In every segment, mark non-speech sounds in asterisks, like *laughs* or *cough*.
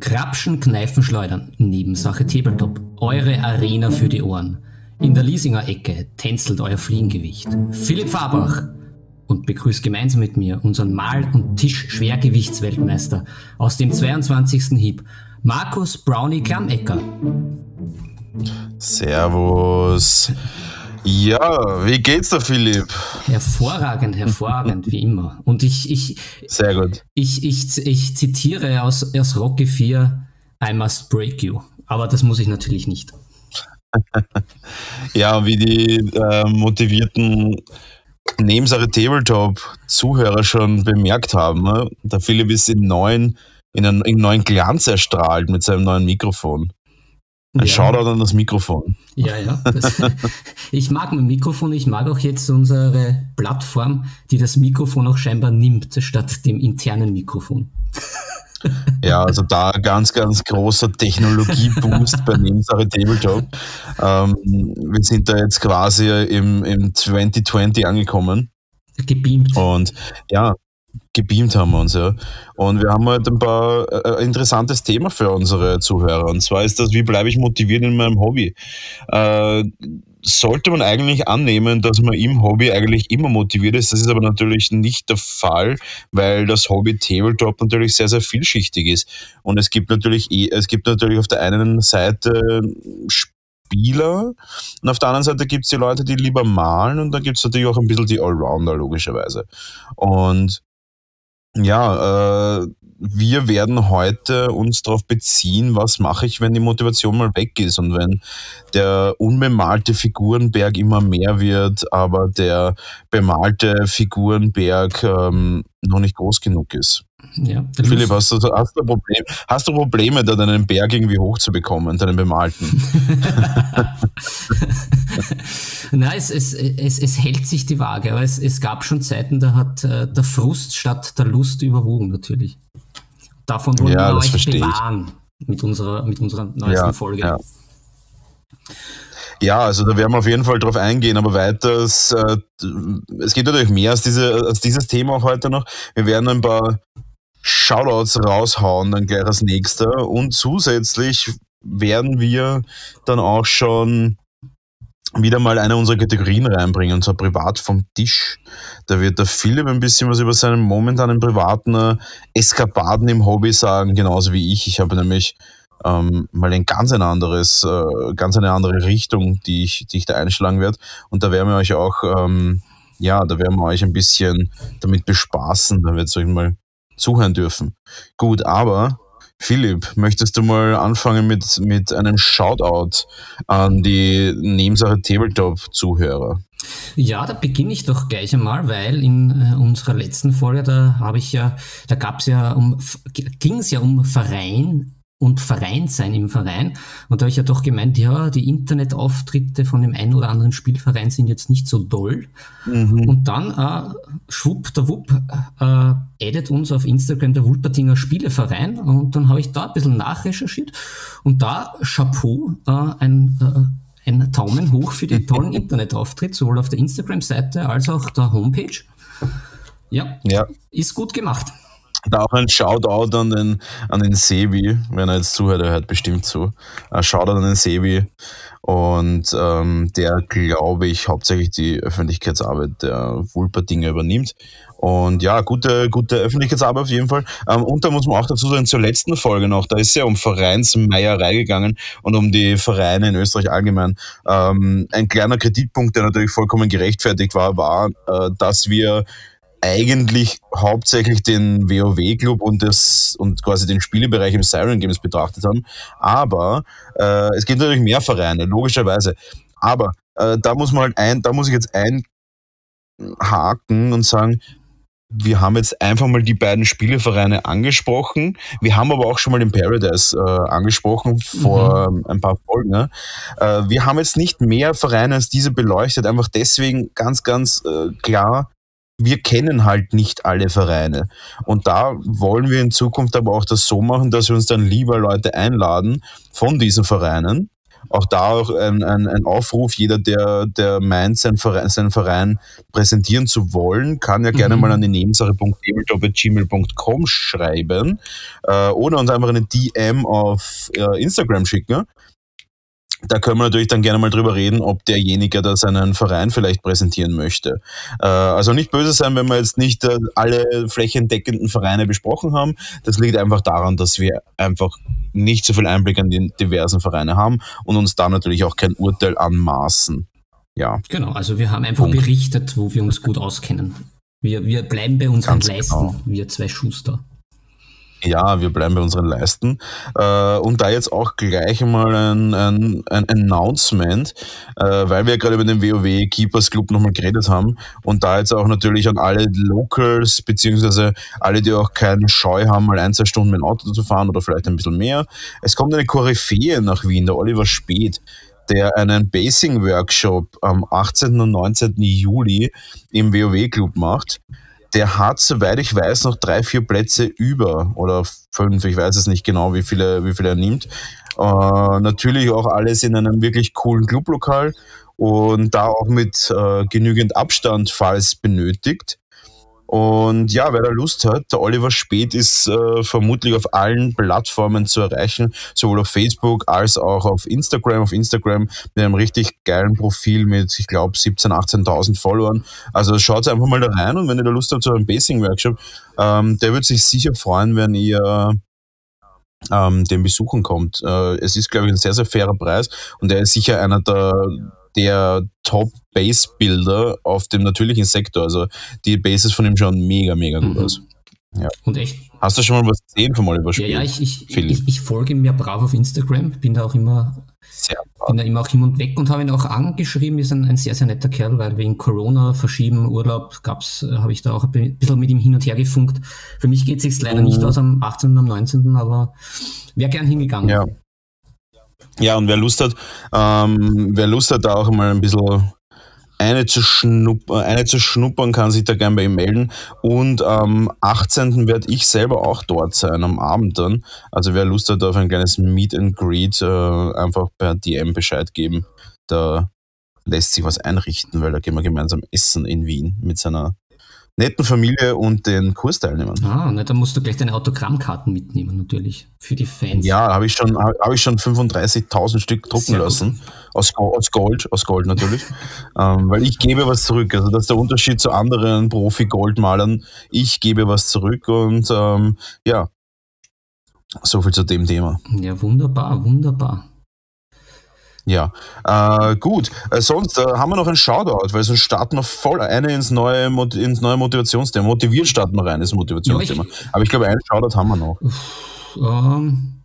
Krapschen, Kneifen, Schleudern, Nebensache Tabletop, eure Arena für die Ohren. In der Liesinger Ecke tänzelt euer Fliegengewicht. Philipp Fabach und begrüßt gemeinsam mit mir unseren Mal- und Tisch-Schwergewichtsweltmeister aus dem 22. Hieb, Markus Brownie Klammecker. Servus. Ja, wie geht's da, Philipp? Hervorragend, hervorragend, wie immer. Und ich, ich, Sehr gut. ich, ich, ich zitiere aus, aus Rocky 4, I must break you. Aber das muss ich natürlich nicht. *laughs* Ja, wie die äh, motivierten Nebensache Tabletop-Zuhörer schon bemerkt haben, ne? der Philipp ist in neuen, in einem, in neuen Glanz erstrahlt mit seinem neuen Mikrofon. Ein Ja. Shoutout an das Mikrofon. Ja, ja. Das, *laughs* ich mag mein Mikrofon, ich mag auch jetzt unsere Plattform, die das Mikrofon auch scheinbar nimmt, statt dem internen Mikrofon. *laughs* Ja, also da ganz, ganz großer Technologieboost bei Nebensache Tabletop. Ähm, wir sind da jetzt quasi im, im 2020 angekommen. Gebeamt. Und ja, gebeamt haben wir uns, ja. Und wir haben heute ein paar äh, interessantes Thema für unsere Zuhörer. Und zwar ist das, wie bleibe ich motiviert in meinem Hobby? Äh, sollte man eigentlich annehmen, dass man im Hobby eigentlich immer motiviert ist. Das ist aber natürlich nicht der Fall, weil das Hobby Tabletop natürlich sehr, sehr vielschichtig ist. Und es gibt natürlich, eh- es gibt natürlich auf der einen Seite Spieler und auf der anderen Seite gibt es die Leute, die lieber malen und dann gibt es natürlich auch ein bisschen die Allrounder, logischerweise. Und ja, äh, wir werden heute uns darauf beziehen, was mache ich, wenn die Motivation mal weg ist und wenn der unbemalte Figurenberg immer mehr wird, aber der bemalte Figurenberg ähm, noch nicht groß genug ist. Ja, der Philipp, hast du, hast, du Problem, hast du Probleme, da deinen Berg irgendwie hochzubekommen, deinen bemalten? *laughs* Nein, es, es, es, es hält sich die Waage, aber es, es gab schon Zeiten, da hat äh, der Frust statt der Lust überwogen natürlich. Davon wollen Ja, wir das euch verstehe ich. bewahren mit unserer, mit unserer neuesten Ja, Folge. ja. Ja, also da werden wir auf jeden Fall drauf eingehen, aber weiters, äh, es geht natürlich mehr als, diese, als dieses Thema auch heute noch. Wir werden ein paar Shoutouts raushauen, dann gleich als nächster. Und zusätzlich werden wir dann auch schon wieder mal eine unserer Kategorien reinbringen, und zwar privat vom Tisch. Da wird der Philipp ein bisschen was über seinen momentanen privaten äh, Eskapaden im Hobby sagen, genauso wie ich. Ich habe nämlich ähm, mal ein ganz ein anderes, äh, ganz eine andere Richtung, die ich, die ich da einschlagen werde. Und da werden wir euch auch, ähm, ja, da werden wir euch ein bisschen damit bespaßen, da werdet ihr euch mal zuhören dürfen. Gut, aber Philipp, möchtest du mal anfangen mit, mit einem Shoutout an die Nebensache Tabletop-Zuhörer? Ja, da beginne ich doch gleich einmal, weil in äh, unserer letzten Folge, da habe ich ja, da gab es ja um, ging es ja um Verein und Vereinssein im Verein. Und da habe ich ja doch gemeint, ja, die Internetauftritte von dem einen oder anderen Spielverein sind jetzt nicht so doll. Und dann, äh, schwupp, der Wupp, äh, addet uns auf Instagram der Wulpertinger Spieleverein und dann habe ich da ein bisschen nachrecherchiert und da Chapeau, äh, ein, äh, ein Daumen hoch für den tollen *laughs* Internetauftritt, sowohl auf der Instagram-Seite als auch der Homepage. Ja, Ja, ist gut gemacht. Da auch ein Shoutout an den, an den Sebi, wenn er jetzt zuhört, er hört bestimmt zu. Ein Shoutout an den Sebi und ähm, der, glaube ich, hauptsächlich die Öffentlichkeitsarbeit der Wulpertinger übernimmt. Und ja, gute, gute Öffentlichkeitsarbeit auf jeden Fall. Ähm, und da muss man auch dazu sagen, zur letzten Folge noch, da ist ja um Vereinsmeierei gegangen und um die Vereine in Österreich allgemein. Ähm, ein kleiner Kritikpunkt, der natürlich vollkommen gerechtfertigt war, war, äh, dass wir eigentlich hauptsächlich den WoW-Club und, das, und quasi den Spielebereich im Siren Games betrachtet haben. Aber äh, es gibt natürlich mehr Vereine, logischerweise. Aber äh, da muss man halt ein, da muss ich jetzt einhaken und sagen, wir haben jetzt einfach mal die beiden Spielevereine angesprochen. Wir haben aber auch schon mal den Paradise äh, angesprochen vor ähm, ein paar Folgen. Ne? Äh, wir haben jetzt nicht mehr Vereine als diese beleuchtet, einfach deswegen ganz, ganz äh, klar, wir kennen halt nicht alle Vereine. Und da wollen wir in Zukunft aber auch das so machen, dass wir uns dann lieber Leute einladen von diesen Vereinen, auch da auch ein, ein, ein Aufruf, jeder, der, der meint, seinen Verein, seinen Verein präsentieren zu wollen, kann ja gerne mhm. mal an die nebensache.tabletop.gmail.com schreiben äh, oder uns einfach eine DM auf äh, Instagram schicken da können wir natürlich dann gerne mal drüber reden, ob derjenige da seinen Verein vielleicht präsentieren möchte. Äh, also nicht böse sein, wenn wir jetzt nicht äh, alle flächendeckenden Vereine besprochen haben. Das liegt einfach daran, dass wir einfach nicht so viel Einblick an die diversen Vereine haben und uns da natürlich auch kein Urteil anmaßen. Ja. Genau, also wir haben einfach Punkt. berichtet, wo wir uns gut auskennen. Wir, wir bleiben bei unseren Leisten, genau. wir zwei Schuster. Ja, wir bleiben bei unseren Leisten. Äh, und da jetzt auch gleich mal ein, ein, ein Announcement, äh, weil wir gerade über den WoW Keepers Club nochmal geredet haben und da jetzt auch natürlich an alle Locals, beziehungsweise alle, die auch keinen Scheu haben, mal ein, zwei Stunden mit dem Auto zu fahren oder vielleicht ein bisschen mehr. Es kommt eine Koryphäe nach Wien, der Oliver Speth der einen Basing-Workshop am 18. und 19. Juli im WoW-Club macht der hat, soweit ich weiß, noch drei, vier Plätze über oder fünf, ich weiß es nicht genau, wie viele, wie viele er nimmt. Äh, natürlich auch alles in einem wirklich coolen Clublokal und da auch mit äh, genügend Abstand, falls benötigt. Und ja, wer da Lust hat, der Oliver Speth ist äh, vermutlich auf allen Plattformen zu erreichen, sowohl auf Facebook als auch auf Instagram. Auf Instagram mit einem richtig geilen Profil mit, ich glaube, 17.000, 18.000 Followern. Also schaut einfach mal da rein und wenn ihr da Lust habt zu einem Basing-Workshop, ähm, der wird sich sicher freuen, wenn ihr ähm, den besuchen kommt. Äh, es ist, glaube ich, ein sehr, sehr fairer Preis und er ist sicher einer der der Top-Base-Builder auf dem natürlichen Sektor. Also die Bases von ihm schauen mega, mega gut mhm. aus. Ja. Und echt. Hast du schon mal was gesehen vom Oliver Spiel? Ja, ja, ich, ich, ich, ich, folge ihm ja brav auf Instagram, bin da auch immer, sehr bin da immer auch hin und weg und habe ihn auch angeschrieben, ist ein, ein sehr, sehr netter Kerl, weil wegen Corona, Verschieben, Urlaub gab's, äh, habe ich da auch ein bisschen mit ihm hin und her gefunkt. Für mich geht es sich leider mhm. nicht aus am 18. und am 19., aber wäre gern hingegangen. Ja. Ja, und wer Lust hat, ähm, wer Lust hat, da auch mal ein bisschen eine zu, schnuppern, eine zu schnuppern, kann sich da gerne bei ihm melden. Und am 18. werde ich selber auch dort sein, am Abend dann. Also wer Lust hat auf ein kleines Meet and Greet, äh, einfach per DM Bescheid geben. Da lässt sich was einrichten, weil da gehen wir gemeinsam essen in Wien mit seiner netten Familie und den Kursteilnehmern. Ah, ne, dann musst du gleich deine Autogrammkarten mitnehmen, natürlich, für die Fans. Ja, habe ich schon, hab ich schon 35.000 Stück drucken Sehr lassen. Aus, aus, Gold, aus Gold natürlich. *laughs* ähm, weil ich gebe was zurück. Also das ist der Unterschied zu anderen Profi-Goldmalern. Ich gebe was zurück und ähm, ja, so viel zu dem Thema. Ja, wunderbar, wunderbar. Ja, äh, gut. Äh, sonst äh, haben wir noch ein Shoutout, weil sonst starten wir voll eine ins neue, ins neue Motivationsthema. Motiviert starten wir rein, das Motivationsthema. Ja, ich, Aber ich glaube, einen Shoutout haben wir noch. Ähm,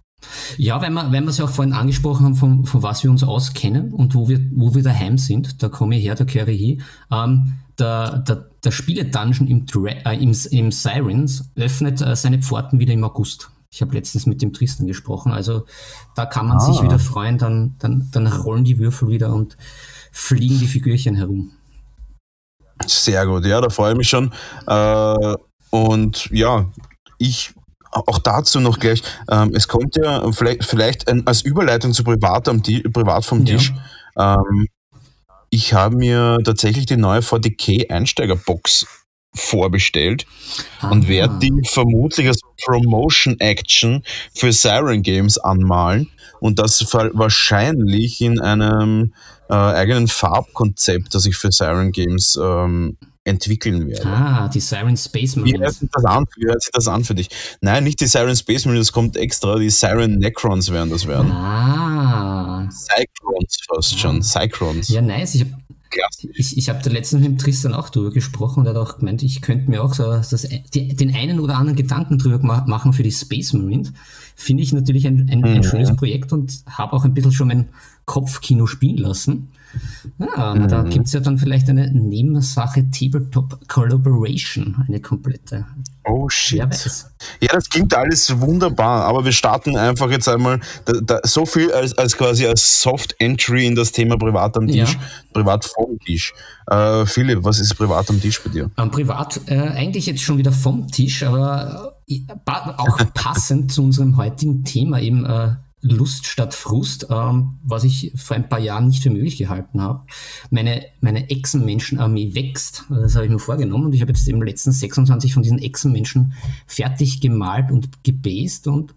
ja, wenn wir, wenn wir es ja auch vorhin angesprochen haben, von, von was wir uns auskennen und wo wir, wo wir daheim sind, da komme ich her, da kehre ich hin. Ähm, der, der, der Spiele-Dungeon im, äh, im, im Sirens öffnet äh, seine Pforten wieder im August. Ich habe letztens mit dem Tristan gesprochen. Also da kann man ah. sich wieder freuen, dann, dann, dann rollen die Würfel wieder und fliegen die Figürchen herum. Sehr gut, ja, da freue ich mich schon. Äh, und ja, ich auch dazu noch gleich, ähm, es kommt ja vielleicht, vielleicht ein, als Überleitung zu Privat, am Privat vom Tisch. Ja. Ähm, ich habe mir tatsächlich die neue 40k Einsteigerbox vorbestellt ah. und werde die vermutlich als Promotion Action für Siren Games anmalen und das wahrscheinlich in einem äh, eigenen Farbkonzept, das ich für Siren Games ähm, entwickeln werde. Ah, die Siren Space Marines. Wie hört, sich das an? Wie hört sich das an für dich? Nein, nicht die Siren Space Marines, das kommt extra. Die Siren Necrons werden das werden. Ah. Cyclones fast schon. Cyclones. Ja, nice. Ich habe ich, ich habe da letztens mit Tristan auch drüber gesprochen und er hat auch gemeint, ich könnte mir auch so das, die, den einen oder anderen Gedanken drüber machen für die Space Marines. Finde ich natürlich ein, ein, ein mhm. schönes Projekt und habe auch ein bisschen schon mein Kopfkino spielen lassen. Ja, mhm. Da gibt es ja dann vielleicht eine Nebensache Tabletop Collaboration, eine komplette. Oh shit. Ja, das klingt alles wunderbar, aber wir starten einfach jetzt einmal da, da, so viel als, als quasi als Soft Entry in das Thema Privat am Tisch, ja. Privat vom Tisch. Äh, Philipp, was ist privat am Tisch bei dir? Um, privat äh, eigentlich jetzt schon wieder vom Tisch, aber äh, auch passend zu unserem heutigen Thema eben äh, Lust statt Frust, ähm, was ich vor ein paar Jahren nicht für möglich gehalten habe. Meine, meine Echsenmenschenarmee wächst. Das habe ich mir vorgenommen und ich habe jetzt eben letzten 26 von diesen Echsenmenschen fertig gemalt und gebased und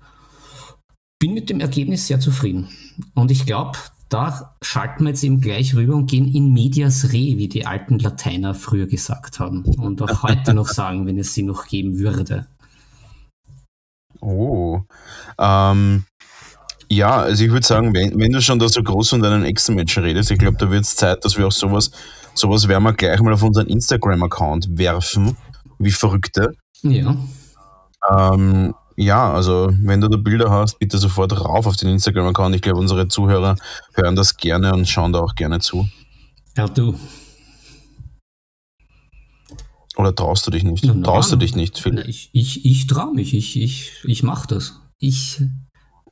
bin mit dem Ergebnis sehr zufrieden. Und ich glaube, da schalten wir jetzt eben gleich rüber und gehen in medias re, wie die alten Lateiner früher gesagt haben und auch heute noch *laughs* sagen, wenn es sie noch geben würde. Oh. Ähm, ja, also ich würde sagen, wenn, wenn, du schon da so groß von deinen Ex-Menschen redest, ich glaube, da wird es Zeit, dass wir auch sowas, sowas werden wir gleich mal auf unseren Instagram-Account werfen, wie Verrückte. Ja. Ähm, ja, also wenn du da Bilder hast, bitte sofort rauf auf den Instagram-Account. Ich glaube, unsere Zuhörer hören das gerne und schauen da auch gerne zu. Ja, du. Oder traust du dich nicht? Na, traust du dich nicht, Philipp? Na, ich ich, ich traue mich. Ich, ich, ich mache das. Ich.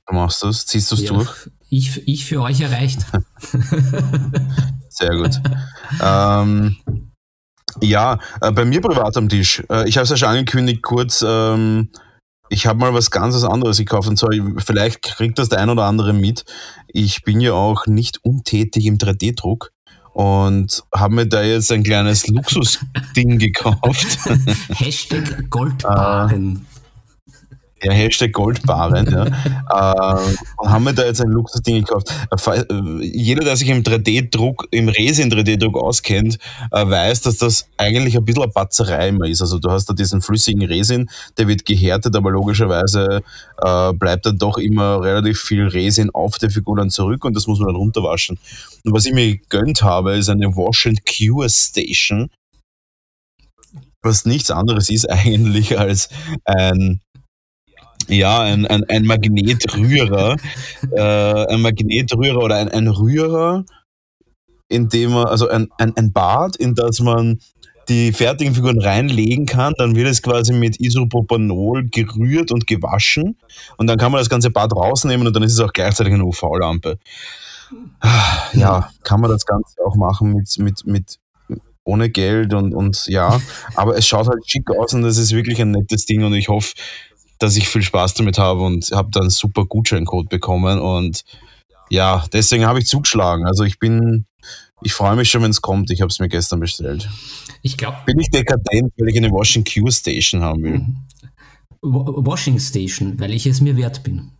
Du machst das? Ziehst du es ja, durch? Ich, ich für euch erreicht. Sehr gut. ähm, ja, äh, bei mir privat am Tisch. Äh, ich habe es ja schon angekündigt, kurz. Ähm, ich habe mal was ganz anderes gekauft und zwar, vielleicht kriegt das der ein oder andere mit. Ich bin ja auch nicht untätig im 3D-Druck und habe mir da jetzt ein kleines Luxusding gekauft. *laughs* Hashtag Goldbarren. Ja, Hashtag Goldbarren. Ja. *laughs* äh, und haben wir da jetzt ein Luxusding gekauft. Äh, jeder, der sich im 3D-Druck, im Resin 3D-Druck auskennt, äh, weiß, dass das eigentlich ein bisschen eine Batzerei immer ist. Also du hast da diesen flüssigen Resin, der wird gehärtet, aber logischerweise äh, bleibt dann doch immer relativ viel Resin auf der Figur dann zurück und das muss man dann runterwaschen. Und was ich mir gegönnt habe, ist eine Wash and Cure Station was nichts anderes ist eigentlich als ein ja, ein, ein, ein Magnetrührer, äh, ein Magnetrührer oder ein, ein Rührer, in dem man, also ein, ein, ein Bad, in das man die fertigen Figuren reinlegen kann, dann wird es quasi mit Isopropanol gerührt und gewaschen und dann kann man das ganze Bad rausnehmen und dann ist es auch gleichzeitig eine UV-Lampe. Ja, kann man das Ganze auch machen mit, mit, mit ohne Geld und, und ja, aber es schaut halt schick aus und das ist wirklich ein nettes Ding und ich hoffe, dass ich viel Spaß damit habe und habe dann einen super Gutscheincode bekommen und ja, deswegen habe ich zugeschlagen. Also ich bin, ich freue mich schon, wenn es kommt. Ich habe es mir gestern bestellt. Ich glaube. Bin ich dekadent, weil ich eine Washing Q Station haben will. Mhm. Washing Station, weil ich es mir wert bin.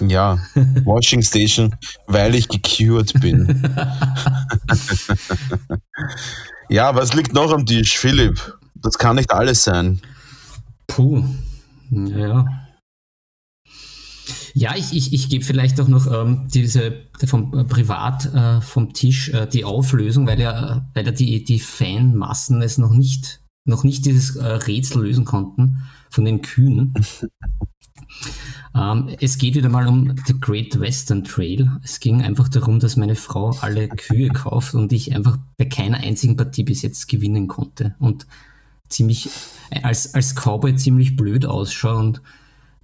Ja, *laughs* Washing Station, weil ich gecured bin. *laughs* ja, was liegt noch am Tisch, Philipp? Das kann nicht alles sein. Puh, ja. Ja, ich, ich, ich gebe vielleicht auch noch ähm, diese vom äh, Privat äh, vom Tisch äh, die Auflösung, weil ja, weil ja die, die Fanmassen es noch nicht, noch nicht dieses äh, Rätsel lösen konnten von den Kühen. *laughs* ähm, es geht wieder mal um The Great Western Trail. Es ging einfach darum, dass meine Frau alle Kühe kauft und ich einfach bei keiner einzigen Partie bis jetzt gewinnen konnte. Und ziemlich als, als Cowboy ziemlich blöd ausschaue und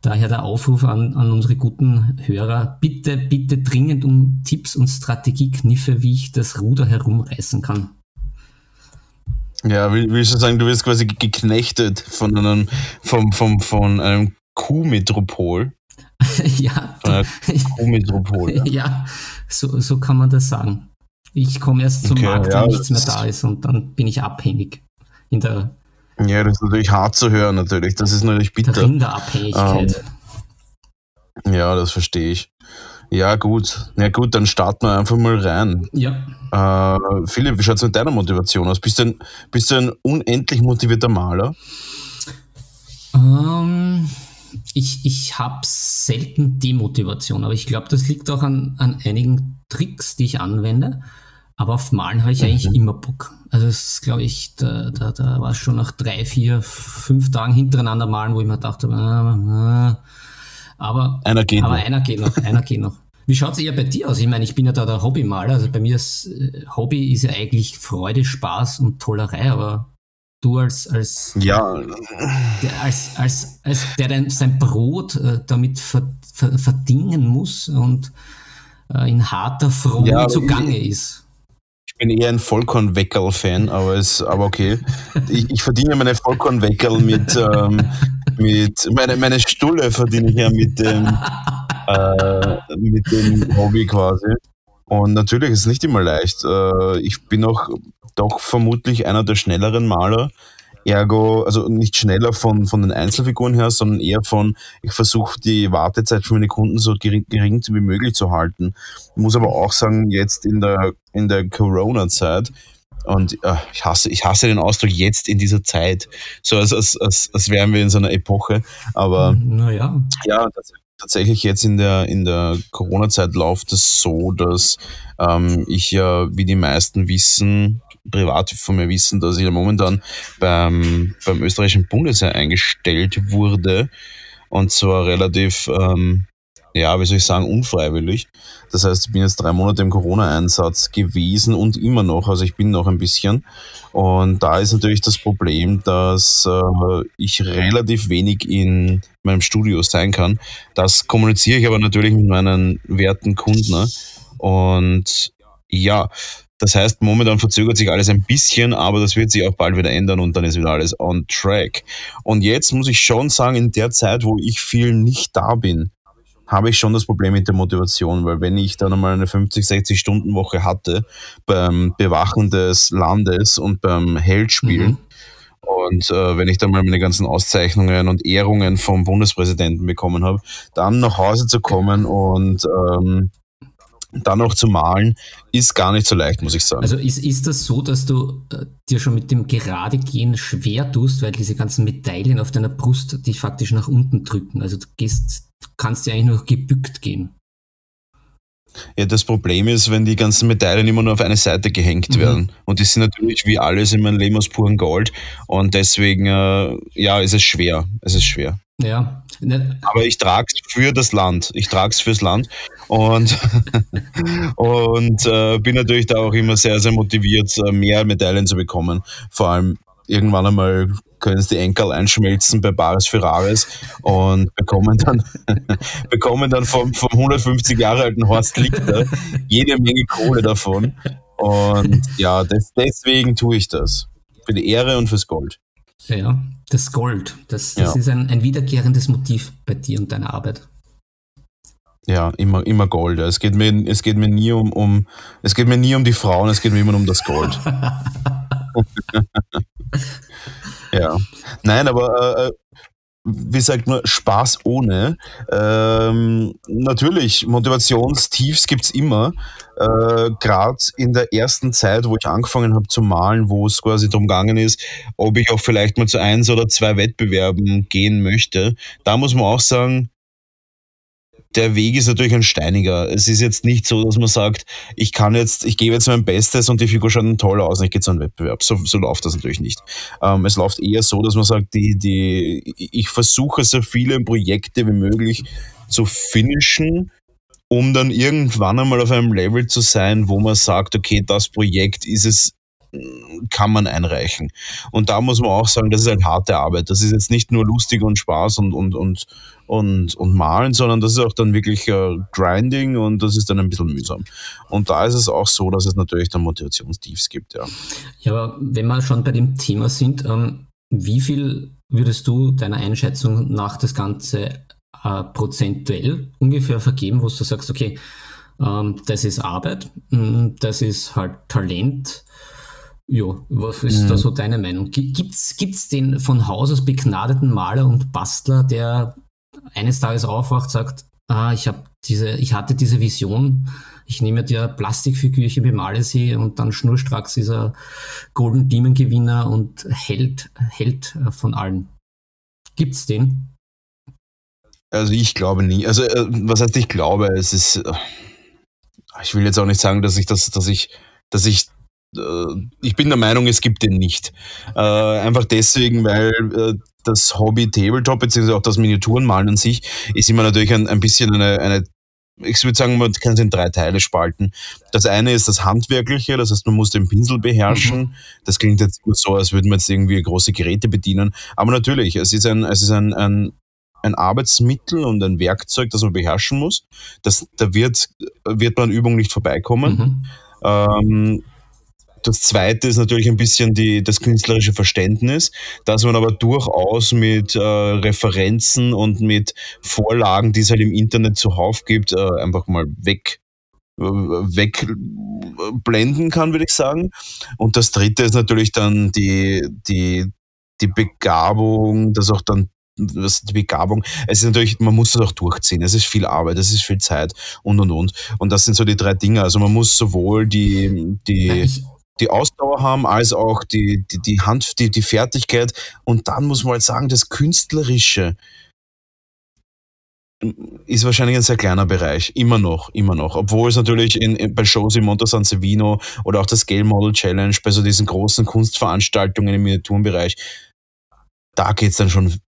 daher der Aufruf an, an unsere guten Hörer, bitte, bitte dringend um Tipps und Strategiekniffe, wie ich das Ruder herumreißen kann. Ja, willst du sagen, du wirst quasi geknechtet von einem, vom, vom, von einem Kuhmetropol? *laughs* ja. Kuhmetropol. Ja, *laughs* ja so, so kann man das sagen. Ich komme erst zum okay, Markt, wenn nichts mehr da ist und dann bin ich abhängig in der ja, das ist natürlich hart zu hören, natürlich. Das ist natürlich bitter. Rinderabhängigkeit. Ähm, ja, das verstehe ich. Ja, gut. Ja, gut, dann starten wir einfach mal rein. Ja. Äh, Philipp, wie schaut es mit deiner Motivation aus? Bist du ein, bist du ein unendlich motivierter Maler? Ähm, ich ich habe selten Demotivation, aber ich glaube, das liegt auch an, an einigen Tricks, die ich anwende. Aber auf Malen habe ich eigentlich mhm. immer Bock. Also das ist, glaube ich, da, da, da war es schon nach drei, vier, fünf Tagen hintereinander malen, wo ich mir dachte, äh, äh, aber, einer geht aber noch. einer geht noch, einer geht noch. Wie schaut es eher bei dir aus? Ich meine, ich bin ja da der Hobbymaler. Also bei mir ist äh, Hobby ist ja eigentlich Freude, Spaß und Tollerei, aber du als als ja. der, als, als, als der dein, sein Brot äh, damit ver, ver, verdingen muss und äh, in harter Front ja, zugange ist bin eher ein Vollkornweckerl-Fan, aber, aber okay. Ich, ich verdiene meine Vollkornweckerl mit, ähm, mit meine, meine Stulle verdiene ich ja mit dem, äh, mit dem Hobby quasi. Und natürlich ist es nicht immer leicht. Äh, ich bin auch doch vermutlich einer der schnelleren Maler. Ergo, also nicht schneller von, von den Einzelfiguren her, sondern eher von, ich versuche die Wartezeit für meine Kunden so gering, gering wie möglich zu halten. Ich muss aber auch sagen, jetzt in der, in der Corona-Zeit, und äh, ich, hasse, ich hasse den Ausdruck jetzt in dieser Zeit, so als, als, als, als wären wir in so einer Epoche. Aber naja. ja, tatsächlich jetzt in der, in der Corona-Zeit läuft es so, dass ähm, ich ja, wie die meisten wissen, privat von mir wissen, dass ich ja momentan beim, beim österreichischen Bundesheer eingestellt wurde. Und zwar relativ ähm, ja, wie soll ich sagen, unfreiwillig. Das heißt, ich bin jetzt drei Monate im Corona-Einsatz gewesen und immer noch, also ich bin noch ein bisschen. Und da ist natürlich das Problem, dass äh, ich relativ wenig in meinem Studio sein kann. Das kommuniziere ich aber natürlich mit meinen werten Kunden. Und ja, das heißt, momentan verzögert sich alles ein bisschen, aber das wird sich auch bald wieder ändern und dann ist wieder alles on track. Und jetzt muss ich schon sagen, in der Zeit, wo ich viel nicht da bin, habe ich schon das Problem mit der Motivation, weil wenn ich dann einmal eine 50, 60 Stunden Woche hatte beim Bewachen des Landes und beim Heldspielen mhm. und äh, wenn ich dann mal meine ganzen Auszeichnungen und Ehrungen vom Bundespräsidenten bekommen habe, dann nach Hause zu kommen und ähm, dann noch zu malen, ist gar nicht so leicht, muss ich sagen. Also ist, ist das so, dass du äh, dir schon mit dem Geradegehen schwer tust, weil diese ganzen Medaillen auf deiner Brust dich faktisch nach unten drücken? Also du gehst kannst du eigentlich nur gebückt gehen. Ja, das Problem ist, wenn die ganzen Medaillen immer nur auf eine Seite gehängt mhm. werden. Und die sind natürlich wie alles in meinem Leben aus purem Gold. Und deswegen, äh, ja, ist es schwer. Es ist schwer. Ja. Aber ich trage es für das Land. Ich trage es fürs Land. Und, *laughs* und äh, bin natürlich da auch immer sehr, sehr motiviert, äh, mehr Medaillen zu bekommen. Vor allem irgendwann einmal können sie die Enkel einschmelzen bei Bares Ferraris und bekommen dann, *laughs* bekommen dann vom, vom 150 Jahre alten Horst Lichter jede Menge Kohle davon. Und ja, das, deswegen tue ich das. Für die Ehre und fürs Gold. Ja, das Gold. Das, das ja. ist ein, ein wiederkehrendes Motiv bei dir und deiner Arbeit. Ja, immer, immer Gold. Es geht mir, es geht mir nie um, um, es geht mir nie um die Frauen, es geht mir immer um das Gold. *laughs* *laughs* ja. Nein, aber äh, äh, wie sagt man, Spaß ohne. Ähm, natürlich, Motivationstiefs gibt es immer. Äh, Gerade in der ersten Zeit, wo ich angefangen habe zu malen, wo es quasi darum gegangen ist, ob ich auch vielleicht mal zu eins oder zwei Wettbewerben gehen möchte. Da muss man auch sagen, der Weg ist natürlich ein steiniger. Es ist jetzt nicht so, dass man sagt, ich kann jetzt, ich gebe jetzt mein Bestes und die Figur schaut dann toll aus und ich gehe zu einem Wettbewerb. So, so läuft das natürlich nicht. Ähm, es läuft eher so, dass man sagt, die, die, ich versuche so viele Projekte wie möglich zu finishen, um dann irgendwann einmal auf einem Level zu sein, wo man sagt, okay, das Projekt ist es kann man einreichen. Und da muss man auch sagen, das ist halt harte Arbeit. Das ist jetzt nicht nur lustig und Spaß und, und, und, und, und malen, sondern das ist auch dann wirklich äh, Grinding und das ist dann ein bisschen mühsam. Und da ist es auch so, dass es natürlich dann Motivationstiefs gibt, ja. Ja, aber wenn wir schon bei dem Thema sind, ähm, wie viel würdest du deiner Einschätzung nach das Ganze äh, prozentuell ungefähr vergeben, wo du sagst, okay, ähm, das ist Arbeit, mm, das ist halt Talent, ja, was ist mhm. da so deine Meinung? Gibt es den von Haus aus begnadeten Maler und Bastler, der eines Tages aufwacht, sagt, ah, ich habe diese, ich hatte diese Vision, ich nehme dir Plastikfigürchen, bemale sie und dann schnurstracks dieser Golden Demon Gewinner und Held, Held von allen. Gibt's den? Also ich glaube nie. Also äh, was heißt ich glaube? Es ist, äh, ich will jetzt auch nicht sagen, dass ich das, dass ich, dass ich ich bin der Meinung, es gibt den nicht. Äh, einfach deswegen, weil äh, das Hobby Tabletop, beziehungsweise auch das Miniaturenmalen an sich, ist immer natürlich ein, ein bisschen eine, eine ich würde sagen, man kann es in drei Teile spalten. Das eine ist das Handwerkliche, das heißt, man muss den Pinsel beherrschen. Mhm. Das klingt jetzt so, als würden wir jetzt irgendwie große Geräte bedienen. Aber natürlich, es ist ein, es ist ein, ein, ein Arbeitsmittel und ein Werkzeug, das man beherrschen muss. Das, da wird, wird man an Übung nicht vorbeikommen. Mhm. Ähm, das zweite ist natürlich ein bisschen die, das künstlerische Verständnis, dass man aber durchaus mit äh, Referenzen und mit Vorlagen, die es halt im Internet zuhauf gibt, äh, einfach mal weg äh, wegblenden kann, würde ich sagen. Und das dritte ist natürlich dann die, die, die Begabung, dass auch dann was die Begabung, es ist natürlich, man muss das auch durchziehen. Es ist viel Arbeit, es ist viel Zeit und und und. Und das sind so die drei Dinge. Also man muss sowohl die, die, die Ausdauer haben, als auch die, die, die Hand, die, die Fertigkeit. Und dann muss man halt sagen, das Künstlerische ist wahrscheinlich ein sehr kleiner Bereich. Immer noch, immer noch. Obwohl es natürlich in, in, bei Shows wie Monte San Sevino oder auch das Scale Model Challenge, bei so diesen großen Kunstveranstaltungen im Miniaturenbereich, da geht es dann schon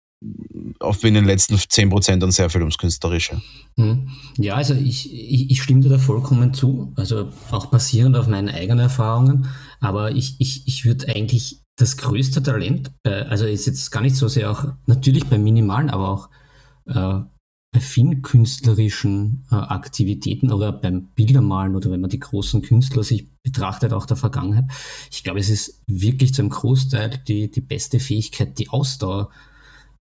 auf in den letzten 10% dann sehr viel ums Künstlerische. Hm. Ja, also ich, ich, ich stimme dir da vollkommen zu, also auch basierend auf meinen eigenen Erfahrungen, aber ich, ich, ich würde eigentlich das größte Talent, bei, also ist jetzt gar nicht so sehr auch, natürlich beim Minimalen, aber auch äh, bei vielen künstlerischen äh, Aktivitäten oder beim Bildermalen oder wenn man die großen Künstler sich betrachtet, auch der Vergangenheit, ich glaube, es ist wirklich zu einem Großteil die, die beste Fähigkeit, die Ausdauer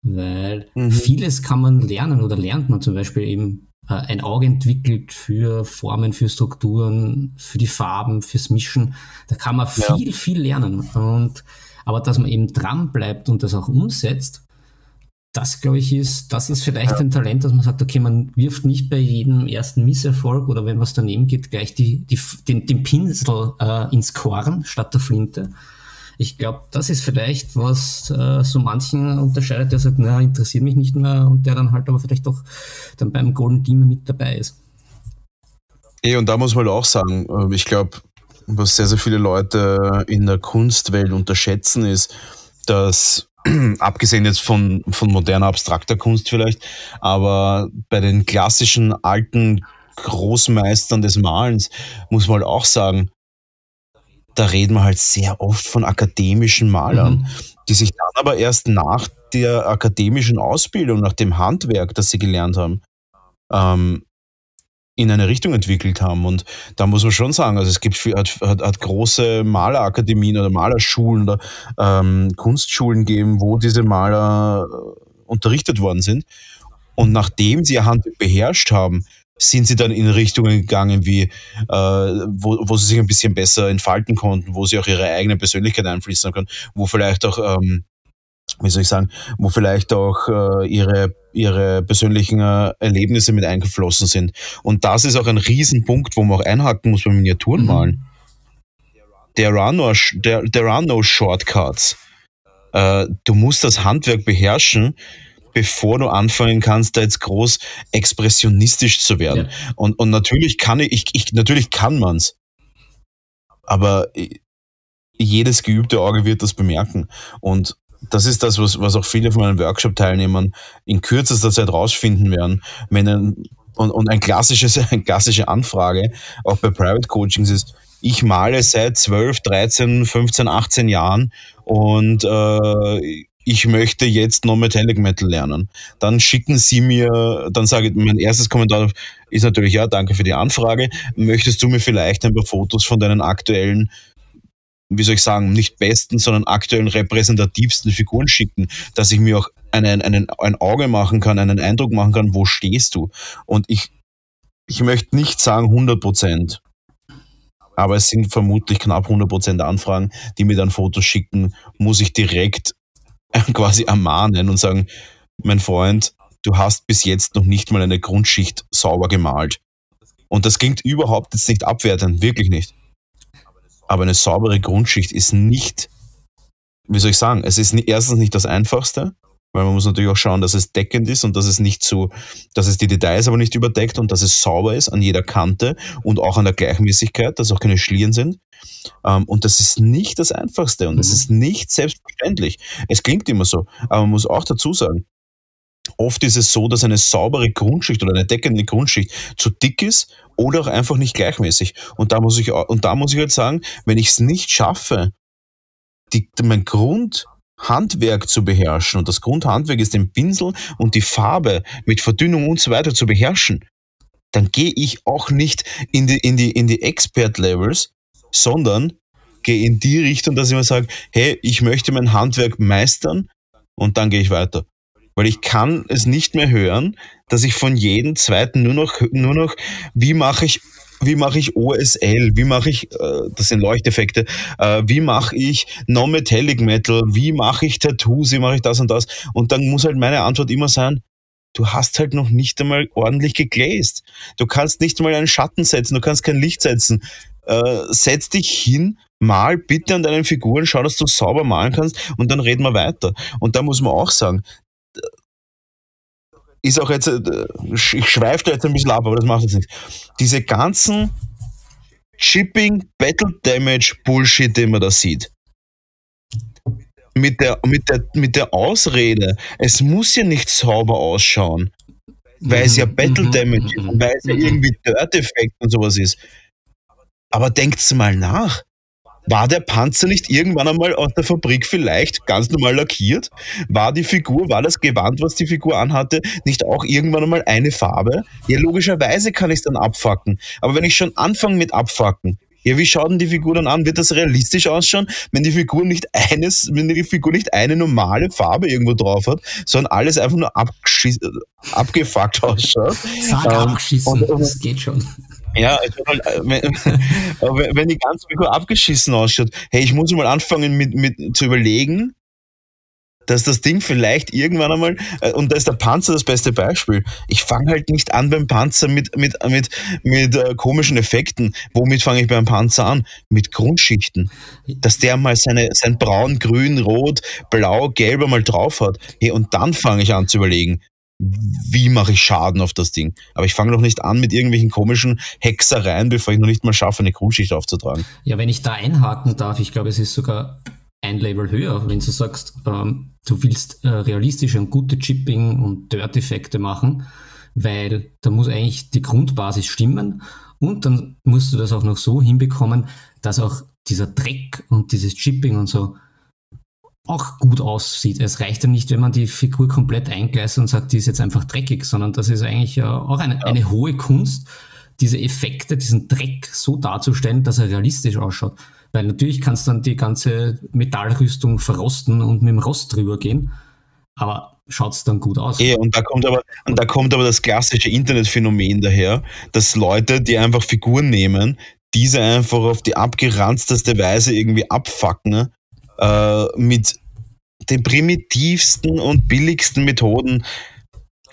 weil mhm. vieles kann man lernen oder lernt man zum Beispiel eben äh, ein Auge entwickelt für Formen, für Strukturen, für die Farben, fürs Mischen. Da kann man viel, ja. viel lernen. Und, aber dass man eben dran bleibt und das auch umsetzt, das glaube ich ist, das ist vielleicht ja. ein Talent, dass man sagt, okay, man wirft nicht bei jedem ersten Misserfolg oder wenn was daneben geht, gleich die, die, den, den Pinsel äh, ins Korn statt der Flinte, ich glaube, das ist vielleicht, was äh, so manchen unterscheidet, der sagt, na, interessiert mich nicht mehr und der dann halt aber vielleicht doch dann beim Golden Team mit dabei ist. Ja, und da muss man auch sagen, ähm, ich glaube, was sehr, sehr viele Leute in der Kunstwelt unterschätzen, ist, dass *clears throat* abgesehen jetzt von, von moderner abstrakter Kunst vielleicht, aber bei den klassischen alten Großmeistern des Malens muss man halt auch sagen, da reden wir halt sehr oft von akademischen Malern, mhm. die sich dann aber erst nach der akademischen Ausbildung, nach dem Handwerk, das sie gelernt haben, ähm, in eine Richtung entwickelt haben. Und da muss man schon sagen, also es gibt hat, hat, hat große Malerakademien oder Malerschulen oder ähm, Kunstschulen gegeben, wo diese Maler äh, unterrichtet worden sind. Und nachdem sie ihr Handwerk beherrscht haben, sind sie dann in Richtungen gegangen, wie äh, wo, wo sie sich ein bisschen besser entfalten konnten, wo sie auch ihre eigene Persönlichkeit einfließen können, wo vielleicht auch, ähm, wie soll ich sagen, wo vielleicht auch äh, ihre, ihre persönlichen äh, Erlebnisse mit eingeflossen sind. Und das ist auch ein Riesenpunkt, wo man auch einhaken muss beim Miniaturen malen. Mhm. There are no, there, there are no shortcuts. Äh, du musst das Handwerk beherrschen, bevor du anfangen kannst, da jetzt groß expressionistisch zu werden. Ja. Und, und natürlich kann ich, ich, natürlich kann man's. Aber jedes geübte Auge wird das bemerken. Und das ist das, was, was auch viele von meinen Workshop-Teilnehmern in kürzester Zeit rausfinden werden. Wenn ein, und, und ein klassisches, *laughs* eine klassische Anfrage, auch bei Private Coachings ist, ich male seit 12, 13, 15, 18 Jahren und äh, ich möchte jetzt noch Metallic Metal lernen. Dann schicken Sie mir, dann sage ich, mein erstes Kommentar ist natürlich, ja, danke für die Anfrage. Möchtest du mir vielleicht ein paar Fotos von deinen aktuellen, wie soll ich sagen, nicht besten, sondern aktuellen repräsentativsten Figuren schicken, dass ich mir auch einen, einen, ein Auge machen kann, einen Eindruck machen kann, wo stehst du? Und ich, ich möchte nicht sagen 100 Prozent, aber es sind vermutlich knapp 100 Prozent Anfragen, die mir dann Fotos schicken, muss ich direkt *laughs* quasi ermahnen und sagen, mein Freund, du hast bis jetzt noch nicht mal eine Grundschicht sauber gemalt. Und das klingt überhaupt jetzt nicht abwertend, wirklich nicht. Aber eine saubere Grundschicht ist nicht, wie soll ich sagen, es ist erstens nicht das Einfachste, weil man muss natürlich auch schauen, dass es deckend ist und dass es nicht zu, dass es die Details aber nicht überdeckt und dass es sauber ist an jeder Kante und auch an der Gleichmäßigkeit, dass auch keine Schlieren sind. Ähm, und das ist nicht das Einfachste und mhm. ist nicht selbstverständlich. Es klingt immer so, aber man muss auch dazu sagen, oft ist es so, dass eine saubere Grundschicht oder eine deckende Grundschicht zu dick ist oder auch einfach nicht gleichmäßig. Und da muss ich, und da muss ich halt sagen, wenn ich es nicht schaffe, die, mein Grundhandwerk zu beherrschen und das Grundhandwerk ist den Pinsel und die Farbe mit Verdünnung und so weiter zu beherrschen, dann gehe ich auch nicht in die, in die, in die Expert-Levels, sondern gehe in die Richtung, dass ich mir sage, hey, ich möchte mein Handwerk meistern und dann gehe ich weiter. Weil ich kann es nicht mehr hören, dass ich von jedem zweiten nur noch, nur noch, wie mache ich wie mache ich OSL, wie mache ich, äh, das sind Leuchteffekte, äh, wie mache ich Non-Metallic Metal, wie mache ich Tattoos, wie mache ich das und das. Und dann muss halt meine Antwort immer sein, du hast halt noch nicht einmal ordentlich gegläst. Du kannst nicht einmal einen Schatten setzen, du kannst kein Licht setzen. Äh, setz dich hin, mal bitte an deinen Figuren, schau, dass du sauber malen kannst und dann reden wir weiter. Und da muss man auch sagen, ist auch jetzt, äh, ich schweife da jetzt ein bisschen ab, aber das macht jetzt nichts. Diese ganzen Chipping, Battle Damage Bullshit, den man da sieht. Mit der, mit der, mit der Ausrede, es muss ja nicht sauber ausschauen, weil es ja mhm, Battle mhm, Damage ist, mhm, weil es ja irgendwie Dirt-Effekt und sowas ist. Aber denkt's mal nach. War der Panzer nicht irgendwann einmal aus der Fabrik vielleicht ganz normal lackiert? War die Figur, war das Gewand, was die Figur anhatte, nicht auch irgendwann einmal eine Farbe? Ja, logischerweise kann ich es dann abfacken. Aber wenn ich schon anfange mit abfacken, ja, wie schaut denn die Figur dann an? Wird das realistisch ausschauen, wenn die Figur nicht eines, wenn die Figur nicht eine normale Farbe irgendwo drauf hat, sondern alles einfach nur abgefuckt ausschaut? Sag ähm, abgeschissen, das geht schon. Ja, halt, äh, wenn, *laughs* die ganze Figur abgeschissen ausschaut, hey, ich muss mal anfangen mit, mit zu überlegen, dass das Ding vielleicht irgendwann einmal, äh, und da ist der Panzer das beste Beispiel. Ich fange halt nicht an beim Panzer mit, mit, mit, mit äh, komischen Effekten. Womit fange ich beim Panzer an? Mit Grundschichten. Dass der mal seine, sein Braun, Grün, Rot, Blau, Gelb mal drauf hat. Hey, und dann fange ich an zu überlegen, wie mache ich Schaden auf das Ding? Aber ich fange noch nicht an mit irgendwelchen komischen Hexereien, bevor ich noch nicht mal schaffe, eine Grundschicht aufzutragen. Ja, wenn ich da einhaken darf, ich glaube, es ist sogar ein Level höher, wenn du sagst, ähm, du willst äh, realistische und gute Chipping und Dirt-Effekte machen, weil da muss eigentlich die Grundbasis stimmen und dann musst du das auch noch so hinbekommen, dass auch dieser Dreck und dieses Chipping und so auch gut aussieht. Es reicht ja nicht, wenn man die Figur komplett eingleist und sagt, die ist jetzt einfach dreckig, sondern das ist eigentlich ja auch eine, ja. eine hohe Kunst, diese Effekte, diesen Dreck so darzustellen, dass er realistisch ausschaut. Weil natürlich kannst dann die ganze Metallrüstung verrosten und mit dem Rost drüber gehen, aber schaut es dann gut aus. Ja, und da kommt aber, und da kommt aber das klassische Internetphänomen daher, dass Leute, die einfach Figuren nehmen, diese einfach auf die abgeranzteste Weise irgendwie abfacken äh, mit den primitivsten und billigsten Methoden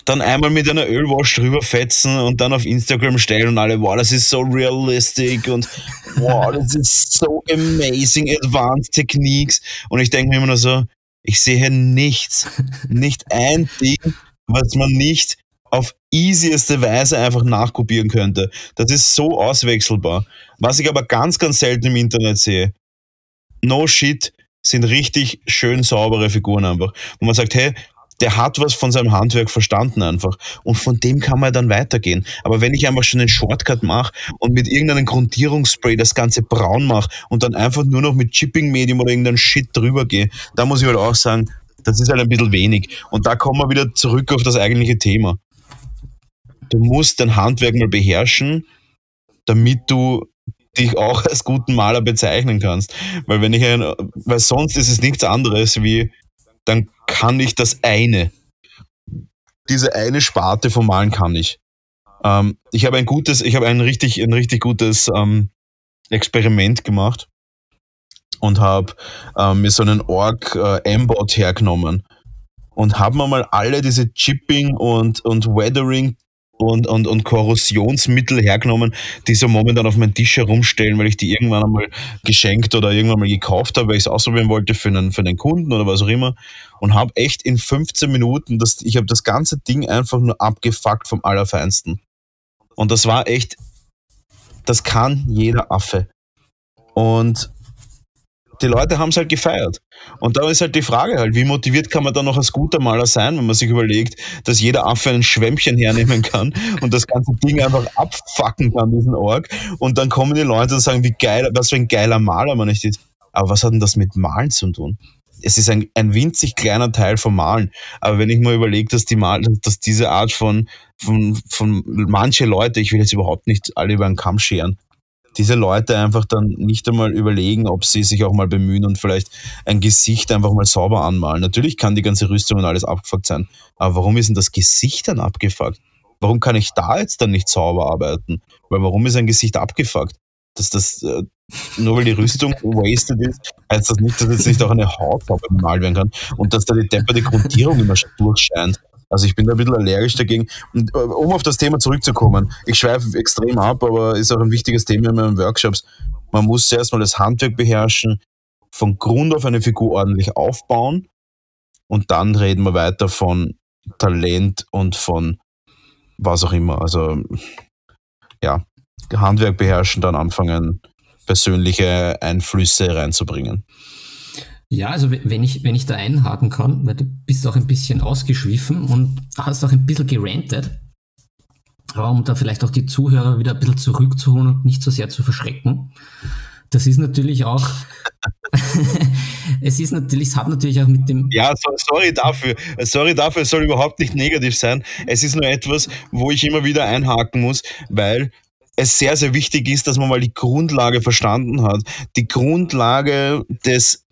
dann einmal mit einer Ölwash drüber fetzen und dann auf Instagram stellen und alle, wow, das ist so realistic und wow, das ist so amazing advanced Techniques. Und ich denke mir immer nur so, ich sehe nichts, nicht ein Ding, was man nicht auf easieste Weise einfach nachkopieren könnte. Das ist so auswechselbar. Was ich aber ganz, ganz selten im Internet sehe, no shit, sind richtig schön saubere Figuren einfach. Wo man sagt, hey, der hat was von seinem Handwerk verstanden einfach. Und von dem kann man dann weitergehen. Aber wenn ich einfach schon einen Shortcut mache und mit irgendeinem Grundierungsspray das Ganze braun mache und dann einfach nur noch mit Chipping-Medium oder irgendeinem Shit drüber gehe, da muss ich halt auch sagen, das ist halt ein bisschen wenig. Und da kommen wir wieder zurück auf das eigentliche Thema. Du musst dein Handwerk mal beherrschen, damit du dich auch *laughs* als guten Maler bezeichnen kannst. Weil wenn ich ein, weil sonst ist es nichts anderes wie, dann kann ich das eine. Diese eine Sparte vom Malen kann ich. Ähm, ich habe ein gutes, ich habe ein richtig, ein richtig gutes ähm, Experiment gemacht und habe ähm, mir so einen Org äh, M-Bot hergenommen und haben wir mal alle diese Chipping und, und Weathering und, und, und Korrosionsmittel hergenommen, die so momentan auf meinem Tisch herumstellen, weil ich die irgendwann einmal geschenkt oder irgendwann mal gekauft habe, weil ich es ausprobieren wollte für einen, für einen Kunden oder was auch immer. Und habe echt in 15 Minuten, das, ich habe das ganze Ding einfach nur abgefuckt vom Allerfeinsten. Und das war echt, das kann jeder Affe. Und die Leute haben es halt gefeiert. Und da ist halt die Frage halt, wie motiviert kann man dann noch als guter Maler sein, wenn man sich überlegt, dass jeder Affe ein Schwämmchen hernehmen kann und das ganze Ding einfach abfacken kann, diesen Org. Und dann kommen die Leute und sagen, wie geil, was für ein geiler Maler man nicht ist. Aber was hat denn das mit Malen zu tun? Es ist ein, ein winzig kleiner Teil vom Malen. Aber wenn ich mir überlege, dass die dass diese Art von, von, von manche Leute, ich will jetzt überhaupt nicht alle über einen Kamm scheren, diese Leute einfach dann nicht einmal überlegen, ob sie sich auch mal bemühen und vielleicht ein Gesicht einfach mal sauber anmalen. Natürlich kann die ganze Rüstung und alles abgefuckt sein, aber warum ist denn das Gesicht dann abgefuckt? Warum kann ich da jetzt dann nicht sauber arbeiten? Weil warum ist ein Gesicht abgefuckt? Dass das, äh, nur weil die Rüstung *laughs* wasted ist, heißt das nicht, dass jetzt nicht auch eine Haut sauber gemalt werden kann und dass da die depperte Grundierung immer durchscheint. Also ich bin da ein bisschen allergisch dagegen. Und äh, um auf das Thema zurückzukommen, ich schweife extrem ab, aber ist auch ein wichtiges Thema in meinen Workshops. Man muss zuerst mal das Handwerk beherrschen, von Grund auf eine Figur ordentlich aufbauen und dann reden wir weiter von Talent und von was auch immer. Also ja, Handwerk beherrschen, dann anfangen, persönliche Einflüsse reinzubringen. Ja, also wenn ich, wenn ich da einhaken kann, weil du bist auch ein bisschen ausgeschwiffen und hast auch ein bisschen gerantet, um da vielleicht auch die Zuhörer wieder ein bisschen zurückzuholen und nicht so sehr zu verschrecken. Das ist natürlich auch, *laughs* es ist natürlich, es hat natürlich auch mit dem. Ja, so, sorry dafür. Sorry dafür, es soll überhaupt nicht negativ sein. Es ist nur etwas, wo ich immer wieder einhaken muss, weil es sehr, sehr wichtig ist, dass man mal die Grundlage verstanden hat. Die Grundlage des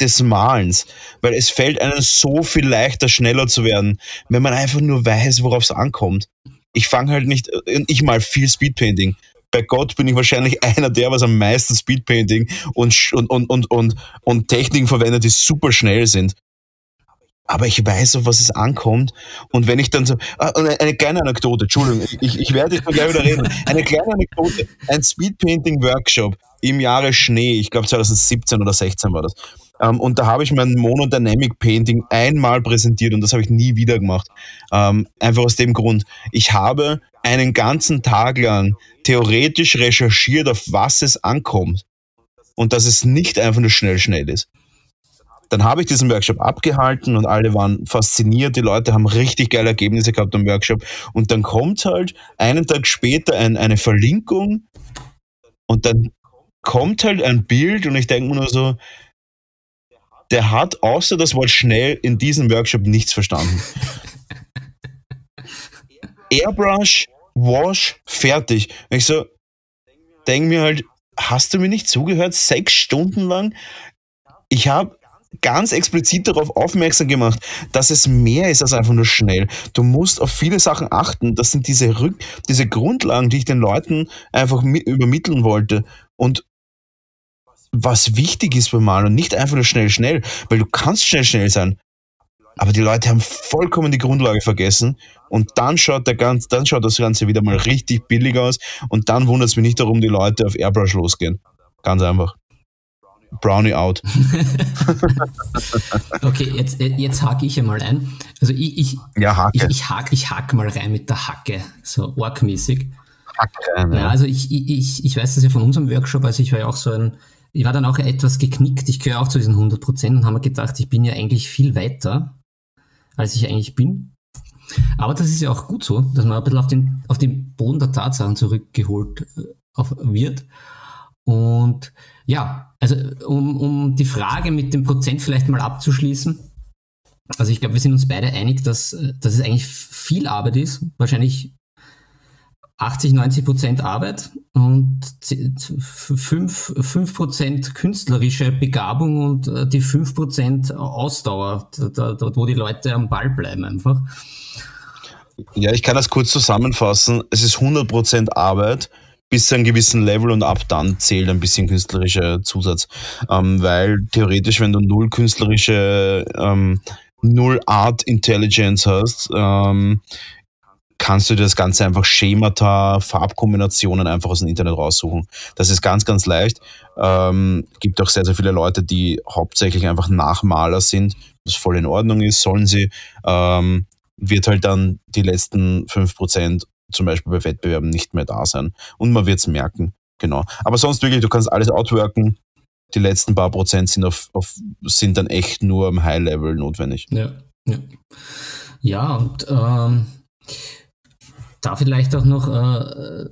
des Malens, weil es fällt einem so viel leichter, schneller zu werden, wenn man einfach nur weiß, worauf es ankommt. Ich fange halt nicht, äh, ich mal viel Speedpainting. Bei Gott bin ich wahrscheinlich *laughs* einer der, was am meisten Speedpainting und, und, und, und, und, und Techniken verwendet, die super schnell sind. Aber ich weiß, auf was es ankommt. Und wenn ich dann so, ah, eine kleine Anekdote, Entschuldigung, ich, ich werde jetzt mal gleich wieder reden. Eine kleine Anekdote, ein Speedpainting-Workshop im Jahre Schnee, ich glaube 2017 oder 16 war das. Ähm, und da habe ich mein Monodynamic Painting einmal präsentiert und das habe ich nie wieder gemacht. Ähm, einfach aus dem Grund, ich habe einen ganzen Tag lang theoretisch recherchiert, auf was es ankommt. Und dass es nicht einfach nur schnell, schnell ist. Dann habe ich diesen Workshop abgehalten und alle waren fasziniert. Die Leute haben richtig geile Ergebnisse gehabt am Workshop. Und dann kommt halt einen Tag später ein, eine Verlinkung und dann kommt halt ein Bild und ich denke mir nur so, der hat außer das Wort schnell in diesem Workshop nichts verstanden. *laughs* Airbrush, Wash, fertig. Und ich so, denke mir halt, hast du mir nicht zugehört? Sechs Stunden lang? Ich habe ganz explizit darauf aufmerksam gemacht, dass es mehr ist als einfach nur schnell. Du musst auf viele Sachen achten. Das sind diese, Rück diese Grundlagen, die ich den Leuten einfach übermitteln wollte. Und was wichtig ist beim Malen und nicht einfach nur schnell, schnell, weil du kannst schnell, schnell sein. Aber die Leute haben vollkommen die Grundlage vergessen und dann schaut, der ganz, dann schaut das Ganze wieder mal richtig billig aus und dann wundert es mich nicht darum, die Leute auf Airbrush losgehen. Ganz einfach. Brownie out. *laughs* okay, jetzt, jetzt hake ich einmal ein. Also ich, ich, ja, hake. ich, ich, hake, ich hake mal rein mit der Hacke, so orkmäßig. Hacke rein, ja. ja. also ich, ich, ich weiß das ja von unserem Workshop, also ich war ja auch so ein, ich war dann auch etwas geknickt, ich gehöre auch zu diesen 100 Prozent und habe mir gedacht, ich bin ja eigentlich viel weiter, als ich eigentlich bin. Aber das ist ja auch gut so, dass man ein bisschen auf den, auf den Boden der Tatsachen zurückgeholt äh, auf, wird. Und ja, also um, um die Frage mit dem Prozent vielleicht mal abzuschließen. Also ich glaube, wir sind uns beide einig, dass, dass es eigentlich viel Arbeit ist. Wahrscheinlich 80, 90 Prozent Arbeit und 5, 5 Prozent künstlerische Begabung und äh, die 5 Prozent Ausdauer, dort wo die Leute am Ball bleiben einfach. Ja, ich kann das kurz zusammenfassen. Es ist 100 Prozent Arbeit bis zu einem gewissen Level und ab dann zählt ein bisschen künstlerischer Zusatz. Ähm, weil theoretisch, wenn du null künstlerische, ähm, null Art Intelligence hast, ähm, kannst du dir das Ganze einfach Schemata, Farbkombinationen einfach aus dem Internet raussuchen. Das ist ganz, ganz leicht. Ähm, gibt auch sehr, sehr viele Leute, die hauptsächlich einfach Nachmaler sind, was voll in Ordnung ist, sollen sie. Ähm, wird halt dann die letzten 5% zum Beispiel bei Wettbewerben nicht mehr da sein. Und man wird es merken. Genau. Aber sonst wirklich, du kannst alles outworken. Die letzten paar Prozent sind, auf, auf sind dann echt nur am High-Level notwendig. Ja, ja. ja und ähm, da vielleicht auch noch äh,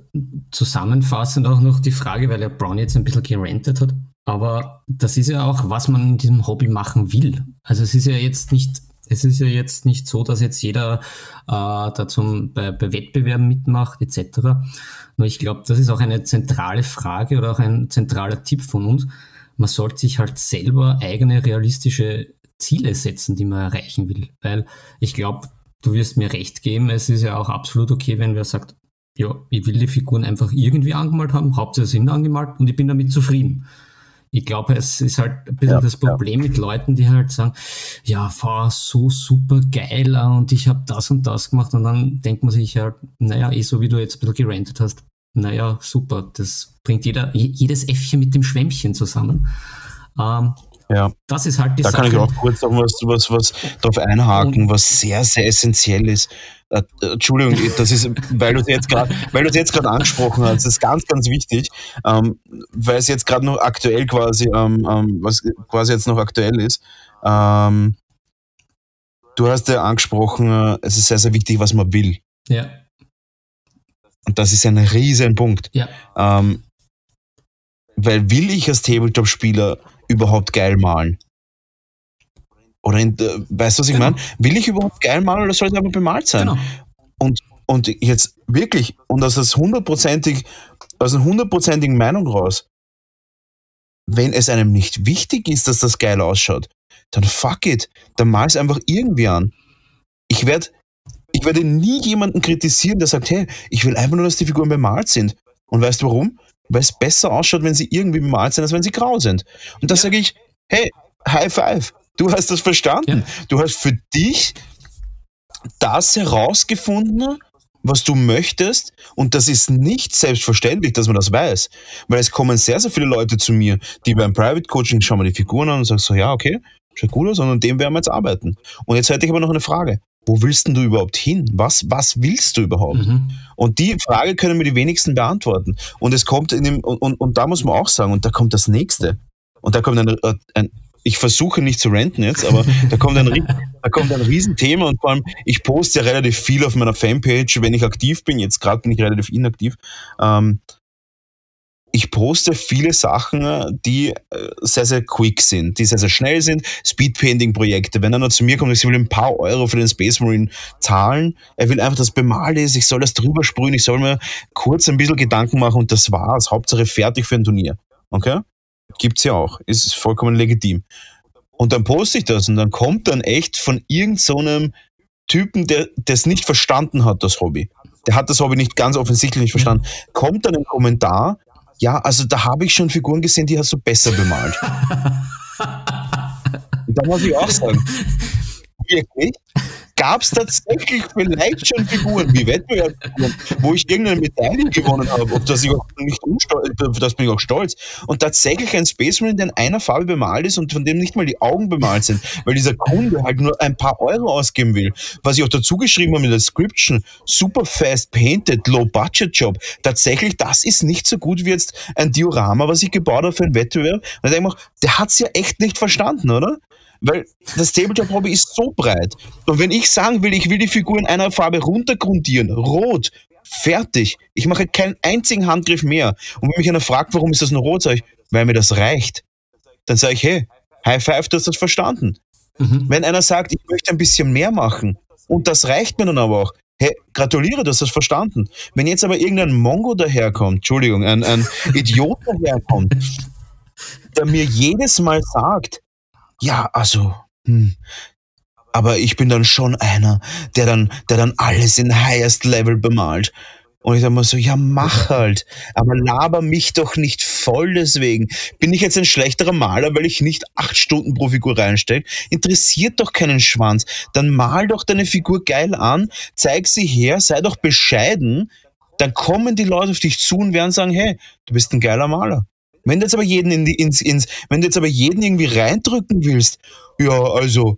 zusammenfassend auch noch die Frage, weil der Brown jetzt ein bisschen gerantet hat. Aber das ist ja auch, was man in diesem Hobby machen will. Also es ist ja jetzt nicht Es ist ja jetzt nicht so, dass jetzt jeder äh, da zum, bei, bei Wettbewerben mitmacht etc. Nur ich glaube, das ist auch eine zentrale Frage oder auch ein zentraler Tipp von uns. Man sollte sich halt selber eigene realistische Ziele setzen, die man erreichen will. Weil ich glaube, du wirst mir recht geben, es ist ja auch absolut okay, wenn wer sagt, ja, ich will die Figuren einfach irgendwie angemalt haben, hauptsächlich sind angemalt und ich bin damit zufrieden. Ich glaube, es ist halt ein bisschen ja, das Problem ja. mit Leuten, die halt sagen, ja, war so super geil und ich habe das und das gemacht und dann denkt man sich halt, naja, eh so wie du jetzt ein bisschen gerantet hast, naja, super, das bringt jeder, jedes Äffchen mit dem Schwämmchen zusammen. Ähm, ja. Das ist halt die da Sache. Da kann ich auch kurz noch was, was, was darauf einhaken, und, was sehr, sehr essentiell ist. Äh, Entschuldigung, das ist, weil du es jetzt gerade, weil du es jetzt gerade angesprochen hast, das ist ganz, ganz wichtig, ähm, weil es jetzt gerade noch aktuell quasi, ähm, ähm, was quasi jetzt noch aktuell ist. Ähm, du hast ja angesprochen, äh, es ist sehr, sehr wichtig, was man will. Ja. Und das ist ein riesen Punkt. Ja. Ähm, weil will ich als Tabletop-Spieler überhaupt geil malen? Oder in, äh, weißt du, was ich genau. meine? Will ich überhaupt geil malen oder soll es einfach bemalt sein? Genau. Und, und jetzt wirklich, und aus, das hundertprozentig, aus einer hundertprozentigen Meinung raus, wenn es einem nicht wichtig ist, dass das geil ausschaut, dann fuck it, dann mal es einfach irgendwie an. Ich werde ich werde nie jemanden kritisieren, der sagt, hey, ich will einfach nur, dass die Figuren bemalt sind. Und weißt du warum? Weil es besser ausschaut, wenn sie irgendwie bemalt sind, als wenn sie grau sind. Und da ja. sage ich, hey, High Five. Du hast das verstanden. Ja. Du hast für dich das herausgefunden, was du möchtest. Und das ist nicht selbstverständlich, dass man das weiß. Weil es kommen sehr, sehr viele Leute zu mir, die beim Private Coaching schauen wir die Figuren an und sagen so, ja, okay, schaut gut aus und an dem werden wir jetzt arbeiten. Und jetzt hätte ich aber noch eine Frage. Wo willst denn du überhaupt hin? Was, was willst du überhaupt? Mhm. Und die Frage können mir die wenigsten beantworten. Und es kommt in dem, und, und, und da muss man auch sagen, und da kommt das nächste. Und da kommt ein, ein, ich versuche nicht zu renten jetzt, aber da kommt ein, *laughs* da kommt ein Riesenthema und vor allem, ich poste ja relativ viel auf meiner Fanpage, wenn ich aktiv bin. Jetzt gerade bin ich relativ inaktiv. Ähm, ich poste viele Sachen, die äh, sehr, sehr quick sind, die sehr, sehr schnell sind. Speedpainting-Projekte. Wenn einer zu mir kommt und ich will ein paar Euro für den Space Marine zahlen, er will einfach, dass bemalt ist, ich soll das drüber sprühen, ich soll mir kurz ein bisschen Gedanken machen und das war's. Hauptsache fertig für ein Turnier. Okay? Gibt's ja auch. Ist vollkommen legitim. Und dann poste ich das und dann kommt dann echt von irgendeinem so Typen, der es nicht verstanden hat, das Hobby. Der hat das Hobby nicht ganz offensichtlich nicht verstanden. Kommt dann ein Kommentar, ja, also da habe ich schon Figuren gesehen, die hast du besser bemalt. *laughs* da muss ich auch sagen, *laughs* wirklich? Gab es tatsächlich vielleicht schon Figuren wie Wettbewerbsfiguren, wo ich irgendeine Medaille gewonnen habe, auf das ich auch nicht das bin ich auch stolz. Und tatsächlich ein Space Marine, der in einer Farbe bemalt ist und von dem nicht mal die Augen bemalt sind, weil dieser Kunde halt nur ein paar Euro ausgeben will. Was ich auch dazu geschrieben habe in der Description, super fast painted, low budget Job. Tatsächlich, das ist nicht so gut wie jetzt ein Diorama, was ich gebaut habe für einen Wettbewerb. Und ich denke mir, der hat es ja echt nicht verstanden, oder? Weil das Tabletop-Hobby ist so breit. Und wenn ich sagen will, ich will die Figur in einer Farbe runtergrundieren, rot, fertig. Ich mache keinen einzigen Handgriff mehr. Und wenn mich einer fragt, warum ist das nur rot, sage ich, weil mir das reicht. Dann sage ich, hey, High Five, du hast das verstanden. Mhm. Wenn einer sagt, ich möchte ein bisschen mehr machen, und das reicht mir dann aber auch, hey, gratuliere, du hast das verstanden. Wenn jetzt aber irgendein Mongo daherkommt, Entschuldigung, ein, ein Idiot daherkommt, *laughs* der mir jedes Mal sagt, ja, also, hm. aber ich bin dann schon einer, der dann, der dann alles in highest level bemalt. Und ich sage mal so, ja, mach halt. Aber laber mich doch nicht voll deswegen. Bin ich jetzt ein schlechterer Maler, weil ich nicht acht Stunden pro Figur reinstecke? Interessiert doch keinen Schwanz. Dann mal doch deine Figur geil an, zeig sie her, sei doch bescheiden. Dann kommen die Leute auf dich zu und werden sagen, hey, du bist ein geiler Maler. Wenn du jetzt aber jeden in die, ins, ins, wenn du jetzt aber jeden irgendwie reindrücken willst, ja, also,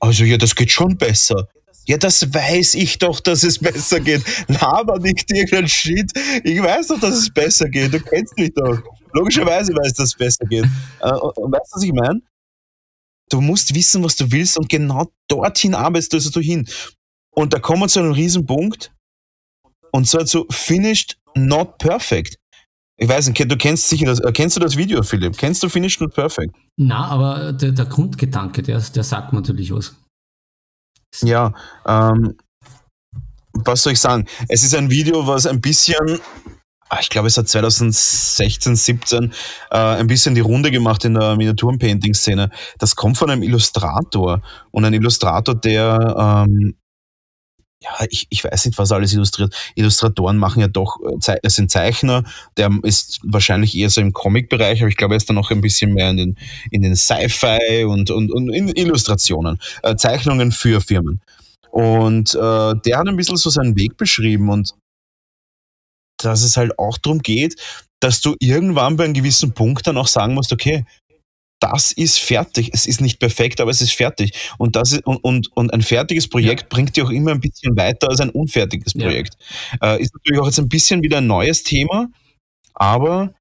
also ja, das geht schon besser. Ja, das weiß ich doch, dass es besser geht. *laughs* Laber nicht irgendein Shit. Ich weiß doch, dass es besser geht. Du kennst mich doch. Logischerweise weiß, dass es besser geht. Äh, und weißt du, was ich meine? Du musst wissen, was du willst und genau dorthin arbeitest du hin. Und da kommen wir zu einem riesen Punkt. Und zwar zu finished, not perfect. Ich weiß nicht, du kennst sicher das, äh, kennst du das Video, Philipp? Kennst du Finished Not Perfect? Na, aber der, der Grundgedanke, der, der sagt natürlich was. Ja, ähm, was soll ich sagen? Es ist ein Video, was ein bisschen, ah, ich glaube, es hat 2016, 17 äh, ein bisschen die Runde gemacht in der Miniaturen-Painting-Szene. Das kommt von einem Illustrator und ein Illustrator, der ähm, ja, ich, ich weiß nicht, was alles illustriert. Illustratoren machen ja doch, äh, es sind Zeichner, der ist wahrscheinlich eher so im Comic-Bereich, aber ich glaube, er ist dann noch ein bisschen mehr in den, in den Sci-Fi und, und, und in Illustrationen, äh, Zeichnungen für Firmen. Und äh, der hat ein bisschen so seinen Weg beschrieben und dass es halt auch darum geht, dass du irgendwann bei einem gewissen Punkt dann auch sagen musst, okay, das ist fertig. Es ist nicht perfekt, aber es ist fertig. Und, das ist, und, und, und ein fertiges Projekt ja. bringt dich auch immer ein bisschen weiter als ein unfertiges Projekt. Ja. Äh, ist natürlich auch jetzt ein bisschen wieder ein neues Thema, aber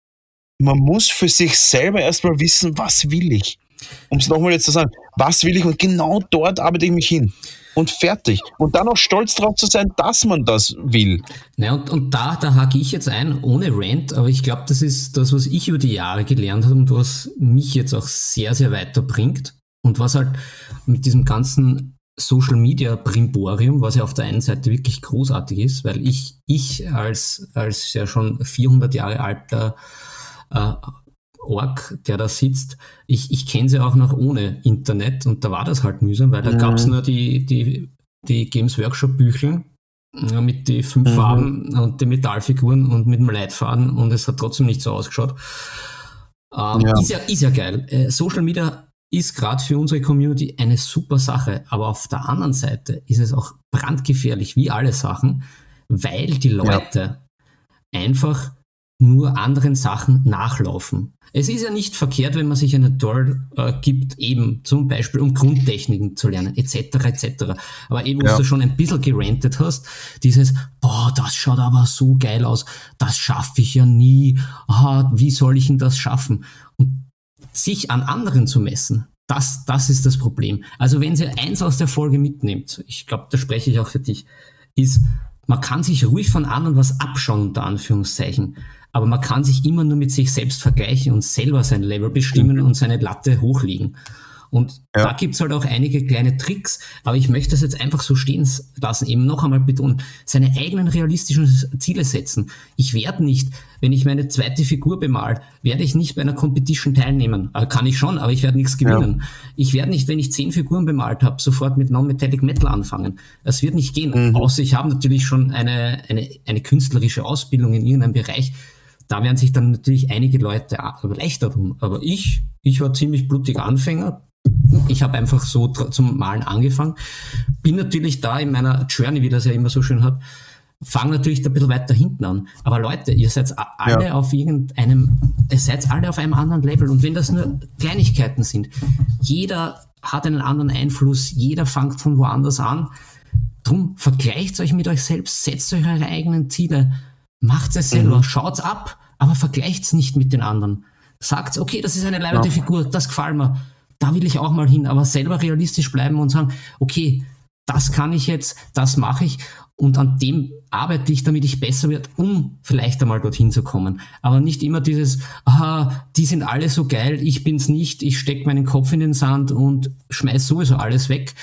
man muss für sich selber erstmal wissen, was will ich. Um es nochmal jetzt zu sagen, was will ich und genau dort arbeite ich mich hin und fertig. Und dann auch stolz darauf zu sein, dass man das will. Ja, und, und da, da hake ich jetzt ein, ohne Rant, aber ich glaube, das ist das, was ich über die Jahre gelernt habe und was mich jetzt auch sehr, sehr weiterbringt. Und was halt mit diesem ganzen Social Media Brimborium, was ja auf der einen Seite wirklich großartig ist, weil ich, ich als, als ja schon 400 Jahre alter äh, Org, der da sitzt, ich, ich kenne sie auch noch ohne Internet und da war das halt mühsam, weil da mhm. gab es nur die, die, die Games Workshop Büchel äh, mit den fünf mhm. Farben und den Metallfiguren und mit dem Leitfaden und es hat trotzdem nicht so ausgeschaut. Ähm, ja. Ist, ja, ist ja geil. Äh, Social Media ist gerade für unsere Community eine super Sache, aber auf der anderen Seite ist es auch brandgefährlich, wie alle Sachen, weil die Leute ja. einfach nur anderen Sachen nachlaufen. Es ist ja nicht verkehrt, wenn man sich eine Tour äh, gibt, eben zum Beispiel um Grundtechniken zu lernen, etc. etc. Aber eben, ja. wo du schon ein bisschen gerantet hast, dieses, boah, das schaut aber so geil aus, das schaffe ich ja nie, ah, wie soll ich denn das schaffen? Und sich an anderen zu messen, das, das ist das Problem. Also wenn Sie eins aus der Folge mitnimmt, ich glaube, da spreche ich auch für dich, ist, man kann sich ruhig von anderen was abschauen, unter Anführungszeichen aber man kann sich immer nur mit sich selbst vergleichen und selber sein Level bestimmen mhm. und seine Latte hochlegen. Und ja. da gibt's halt auch einige kleine Tricks, aber ich möchte das jetzt einfach so stehen lassen, eben noch einmal betonen, seine eigenen realistischen Ziele setzen. Ich werde nicht, wenn ich meine zweite Figur bemal, werde ich nicht bei einer Competition teilnehmen. Äh, kann ich schon, aber ich werde nichts gewinnen. Ja. Ich werde nicht, wenn ich zehn Figuren bemalt habe, sofort mit Non-Metallic Metal anfangen. Das wird nicht gehen. Mhm. Außer ich habe natürlich schon eine, eine, eine künstlerische Ausbildung in irgendeinem Bereich, da werden sich dann natürlich einige Leute leichter tun. Aber ich, ich war ziemlich blutiger Anfänger. Ich habe einfach so zum Malen angefangen. Bin natürlich da in meiner Journey, wie das ja immer so schön hat, fange natürlich ein bisschen weiter hinten an. Aber Leute, ihr seid alle ja. auf irgendeinem, ihr seid alle auf einem anderen Level. Und wenn das nur Kleinigkeiten sind, jeder hat einen anderen Einfluss, jeder fängt von woanders an. Drum vergleicht euch mit euch selbst, setzt euch eure eigenen Ziele, macht es selber, mhm. schaut's ab aber vergleicht's nicht mit den anderen. Sagt, okay, das ist eine leibende ja. Figur, das gefällt mir, da will ich auch mal hin, aber selber realistisch bleiben und sagen, okay, das kann ich jetzt, das mache ich und an dem arbeite ich, damit ich besser werde, um vielleicht einmal dorthin zu kommen. Aber nicht immer dieses, aha, die sind alle so geil, ich bin's nicht, ich stecke meinen Kopf in den Sand und schmeiß sowieso alles weg.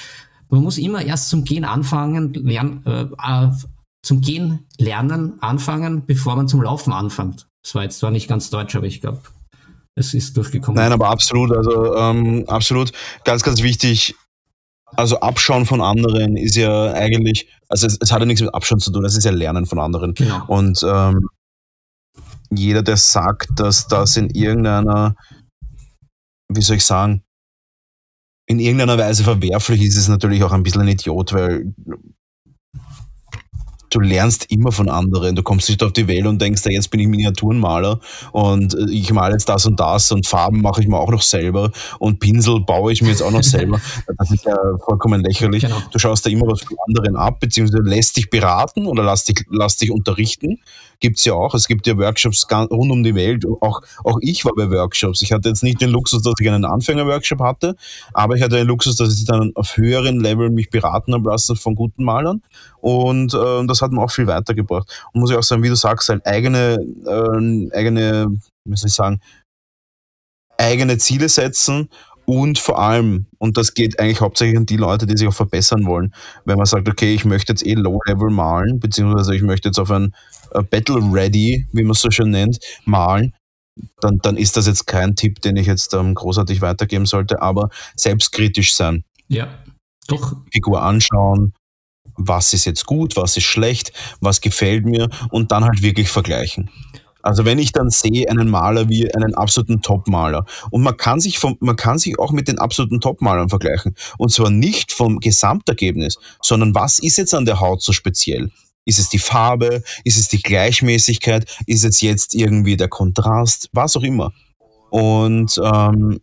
Man muss immer erst zum Gehen anfangen, lernen, äh, äh zum Gehen lernen anfangen, bevor man zum Laufen anfängt. Das war jetzt zwar nicht ganz deutsch, aber ich glaube, es ist durchgekommen. Nein, aber absolut, also ähm, absolut ganz, ganz wichtig. Also Abschauen von anderen ist ja eigentlich, also es, es hat ja nichts mit Abschauen zu tun, es ist ja Lernen von anderen. Genau. Und ähm, jeder, der sagt, dass das in irgendeiner, wie soll ich sagen, in irgendeiner Weise verwerflich ist, ist natürlich auch ein bisschen ein Idiot, weil du lernst immer von anderen. Du kommst nicht auf die Welt und denkst, jetzt bin ich Miniaturenmaler und äh, ich male jetzt das und das und Farben mache ich mir auch noch selber und Pinsel baue ich mir jetzt auch noch selber. *laughs* Das ist ja vollkommen lächerlich. Genau. Du schaust da immer was von anderen ab, beziehungsweise lässt dich beraten oder lass dich, lass dich unterrichten gibt's ja auch. Es gibt ja Workshops rund um die Welt. Auch, auch ich war bei Workshops. Ich hatte jetzt nicht den Luxus, dass ich einen Anfänger-Workshop hatte, aber ich hatte den Luxus, dass ich dann auf höheren Level mich beraten habe lassen von guten Malern. Und äh, das hat mir auch viel weitergebracht. Und muss ich auch sagen, wie du sagst, halt eigene, äh, eigene, wie soll ich sagen, eigene Ziele setzen Und vor allem, und das geht eigentlich hauptsächlich an die Leute, die sich auch verbessern wollen, wenn man sagt, okay, ich möchte jetzt eh Low-Level malen, beziehungsweise ich möchte jetzt auf ein uh, Battle Ready, wie man es so schön nennt, malen, dann, dann ist das jetzt kein Tipp, den ich jetzt ähm, großartig weitergeben sollte, aber selbstkritisch sein. Ja, doch. Figur anschauen, was ist jetzt gut, was ist schlecht, was gefällt mir und dann halt wirklich vergleichen. Also wenn ich dann sehe einen Maler wie einen absoluten Top-Maler und man kann sich vom, man kann sich auch mit den absoluten Top-Malern vergleichen und zwar nicht vom Gesamtergebnis, sondern was ist jetzt an der Haut so speziell? Ist es die Farbe? Ist es die Gleichmäßigkeit? Ist es jetzt irgendwie der Kontrast? Was auch immer. Und ähm,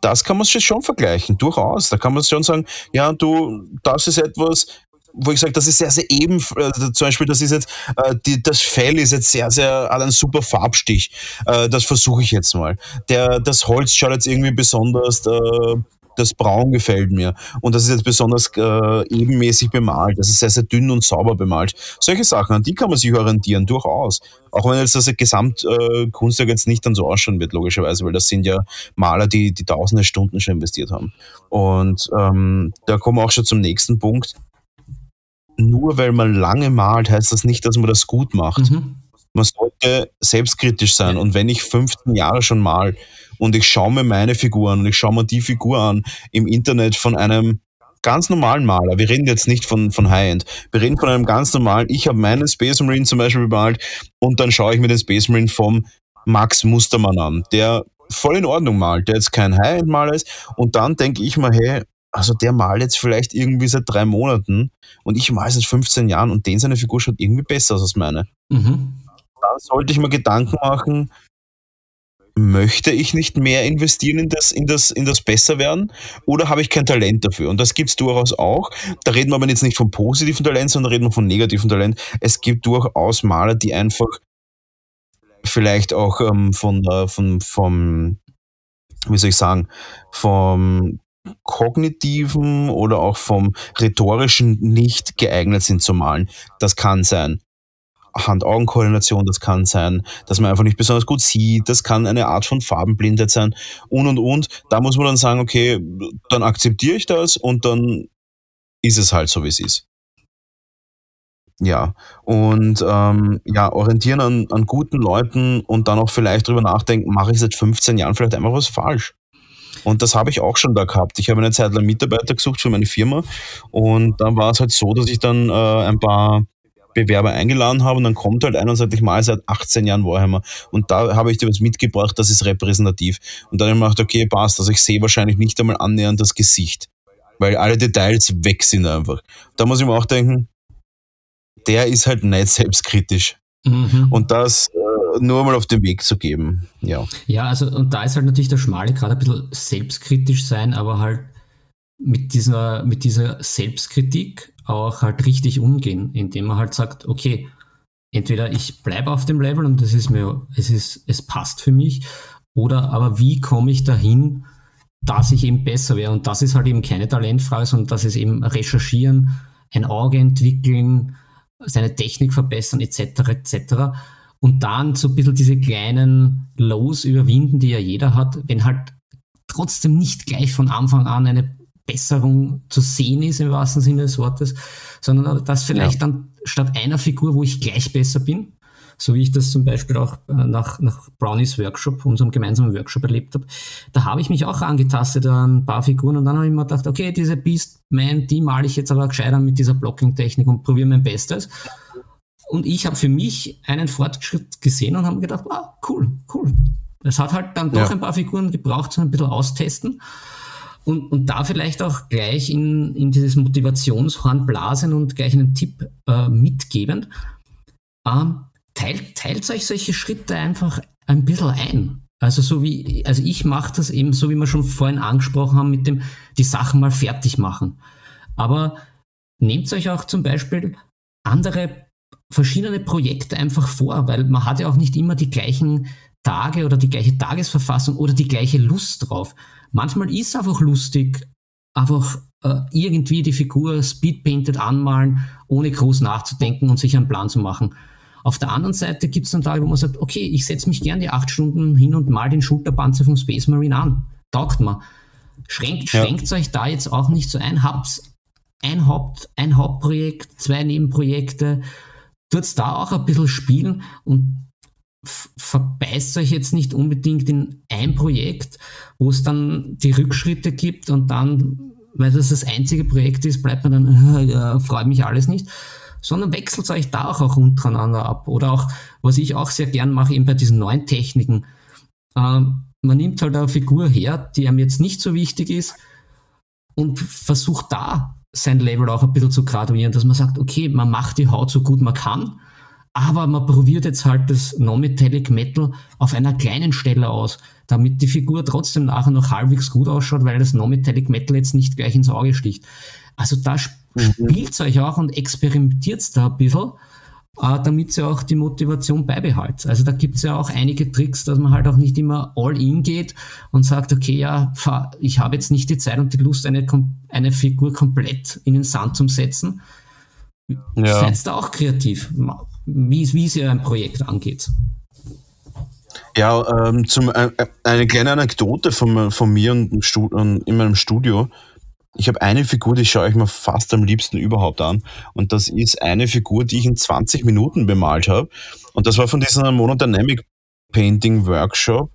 das kann man schon vergleichen, durchaus. Da kann man schon sagen, ja, du, das ist etwas, wo ich sage, das ist sehr, sehr eben, äh, zum Beispiel, das ist jetzt, äh, die, das Fell ist jetzt sehr, sehr, hat einen super Farbstich. Äh, das versuche ich jetzt mal. Der, das Holz schaut jetzt irgendwie besonders, äh, das Braun gefällt mir. Und das ist jetzt besonders äh, ebenmäßig bemalt. Das ist sehr, sehr dünn und sauber bemalt. Solche Sachen, an die kann man sich orientieren, durchaus. Auch wenn jetzt das Gesamtkunstwerk äh, jetzt nicht dann so ausschauen wird, logischerweise, weil das sind ja Maler, die, die tausende Stunden schon investiert haben. Und ähm, da kommen wir auch schon zum nächsten Punkt nur weil man lange malt, heißt das nicht, dass man das gut macht. Mhm. Man sollte selbstkritisch sein. Und wenn ich 15 Jahre schon mal und ich schaue mir meine Figuren und ich schaue mir die Figur an im Internet von einem ganz normalen Maler, wir reden jetzt nicht von, von High-End, wir reden von einem ganz normalen, ich habe meinen Space Marine zum Beispiel bemalt und dann schaue ich mir den Space Marine vom Max Mustermann an, der voll in Ordnung malt, der jetzt kein High-End-Maler ist und dann denke ich mir, hey, also der malt jetzt vielleicht irgendwie seit drei Monaten und ich mal seit 15 Jahren und den seine Figur schaut irgendwie besser aus als meine. Mhm. Dann sollte ich mir Gedanken machen, möchte ich nicht mehr investieren in das, in das, in das Besserwerden oder habe ich kein Talent dafür? Und das gibt es durchaus auch. Da reden wir aber jetzt nicht von positiven Talent, sondern reden wir von negativen Talent. Es gibt durchaus Maler, die einfach vielleicht auch ähm, von, äh, von, vom, wie soll ich sagen, vom kognitiven oder auch vom rhetorischen nicht geeignet sind zu malen. Das kann sein. Hand-Augen-Koordination, das kann sein, dass man einfach nicht besonders gut sieht, das kann eine Art von Farbenblindheit sein und und und. Da muss man dann sagen, okay, dann akzeptiere ich das und dann ist es halt so, wie es ist. Ja, und ähm, ja, orientieren an, an guten Leuten und dann auch vielleicht drüber nachdenken, mache ich seit 15 Jahren vielleicht einfach was falsch. Und das habe ich auch schon da gehabt. Ich habe eine Zeit lang Mitarbeiter gesucht für meine Firma und dann war es halt so, dass ich dann äh, ein paar Bewerber eingeladen habe und dann kommt halt einer und sagt, ich mal seit 18 Jahren Warhammer und da habe ich dir was mitgebracht, das ist repräsentativ. Und dann habe ich gedacht, okay, passt, also ich sehe wahrscheinlich nicht einmal annähernd das Gesicht, weil alle Details weg sind einfach. Da muss ich mir auch denken, der ist halt nicht selbstkritisch. Mhm. Und das äh, nur mal auf den Weg zu geben. Ja. Ja, also und da ist halt natürlich der Schmale gerade ein bisschen selbstkritisch sein, aber halt mit dieser, mit dieser Selbstkritik auch halt richtig umgehen, indem man halt sagt, okay, entweder ich bleibe auf dem Level und das ist mir, es ist, es passt für mich, oder aber wie komme ich dahin, dass ich eben besser wäre? Und das ist halt eben keine Talentfrage, sondern das ist eben recherchieren, ein Auge entwickeln, seine Technik verbessern, etc. etc und dann so ein bisschen diese kleinen Lows überwinden, die ja jeder hat, wenn halt trotzdem nicht gleich von Anfang an eine Besserung zu sehen ist im wahrsten Sinne des Wortes, sondern dass vielleicht ja. dann statt einer Figur, wo ich gleich besser bin, so wie ich das zum Beispiel auch äh, nach, nach Brownies Workshop, unserem gemeinsamen Workshop erlebt habe, da habe ich mich auch angetastet an ein paar Figuren und dann habe ich mir gedacht, okay, diese Beastman, die male ich jetzt aber gescheiter mit dieser Blocking-Technik und probiere mein Bestes. Und ich habe für mich einen Fortschritt gesehen und habe gedacht, wow, cool, cool. Es hat halt dann doch ja. ein paar Figuren gebraucht, so ein bisschen austesten. Und, und da vielleicht auch gleich in, in dieses Motivationshorn blasen und gleich einen Tipp äh, mitgebend. Ähm, teilt, teilt euch solche Schritte einfach ein bisschen ein. Also so wie, also ich mache das eben so, wie wir schon vorhin angesprochen haben, mit dem die Sachen mal fertig machen. Aber nehmt euch auch zum Beispiel andere verschiedene Projekte einfach vor, weil man hat ja auch nicht immer die gleichen Tage oder die gleiche Tagesverfassung oder die gleiche Lust drauf. Manchmal ist es einfach lustig, einfach äh, irgendwie die Figur speedpainted anmalen, ohne groß nachzudenken und sich einen Plan zu machen. Auf der anderen Seite gibt es dann Tage, wo man sagt, okay, ich setze mich gern die acht Stunden hin und mal den Schulterpanzer vom Space Marine an. Taugt man. Schränkt, schränkt euch da jetzt auch nicht so ein, habt ein, Haupt, ein Hauptprojekt, zwei Nebenprojekte, tut da auch ein bisschen spielen und verbeißt euch jetzt nicht unbedingt in ein Projekt, wo es dann die Rückschritte gibt und dann, weil das das einzige Projekt ist, bleibt man dann, *laughs* äh, freut mich alles nicht, sondern wechselt euch da auch, auch untereinander ab. Oder auch, was ich auch sehr gern mache, eben bei diesen neuen Techniken, äh, man nimmt halt eine Figur her, die einem jetzt nicht so wichtig ist und versucht da sein Level auch ein bisschen zu graduieren, dass man sagt, okay, man macht die Haut so gut man kann, aber man probiert jetzt halt das Non-Metallic Metal auf einer kleinen Stelle aus, damit die Figur trotzdem nachher noch halbwegs gut ausschaut, weil das Non-Metallic Metal jetzt nicht gleich ins Auge sticht. Also da mhm. spielt euch auch und experimentiert da ein bisschen äh, damit sie auch die Motivation beibehalten. Also da gibt es ja auch einige Tricks, dass man halt auch nicht immer all in geht und sagt, okay, ja, ich habe jetzt nicht die Zeit und die Lust, eine, eine Figur komplett in den Sand zu setzen. Ja. Seid da auch kreativ, wie, wie es ihr ein Projekt angeht. Ja, ähm, zum, äh, eine kleine Anekdote von, von mir und in meinem Studio ich habe eine Figur, die schaue ich mir fast am liebsten überhaupt an. Und das ist eine Figur, die ich in 20 Minuten bemalt habe. Und das war von diesem Monodynamic Painting Workshop.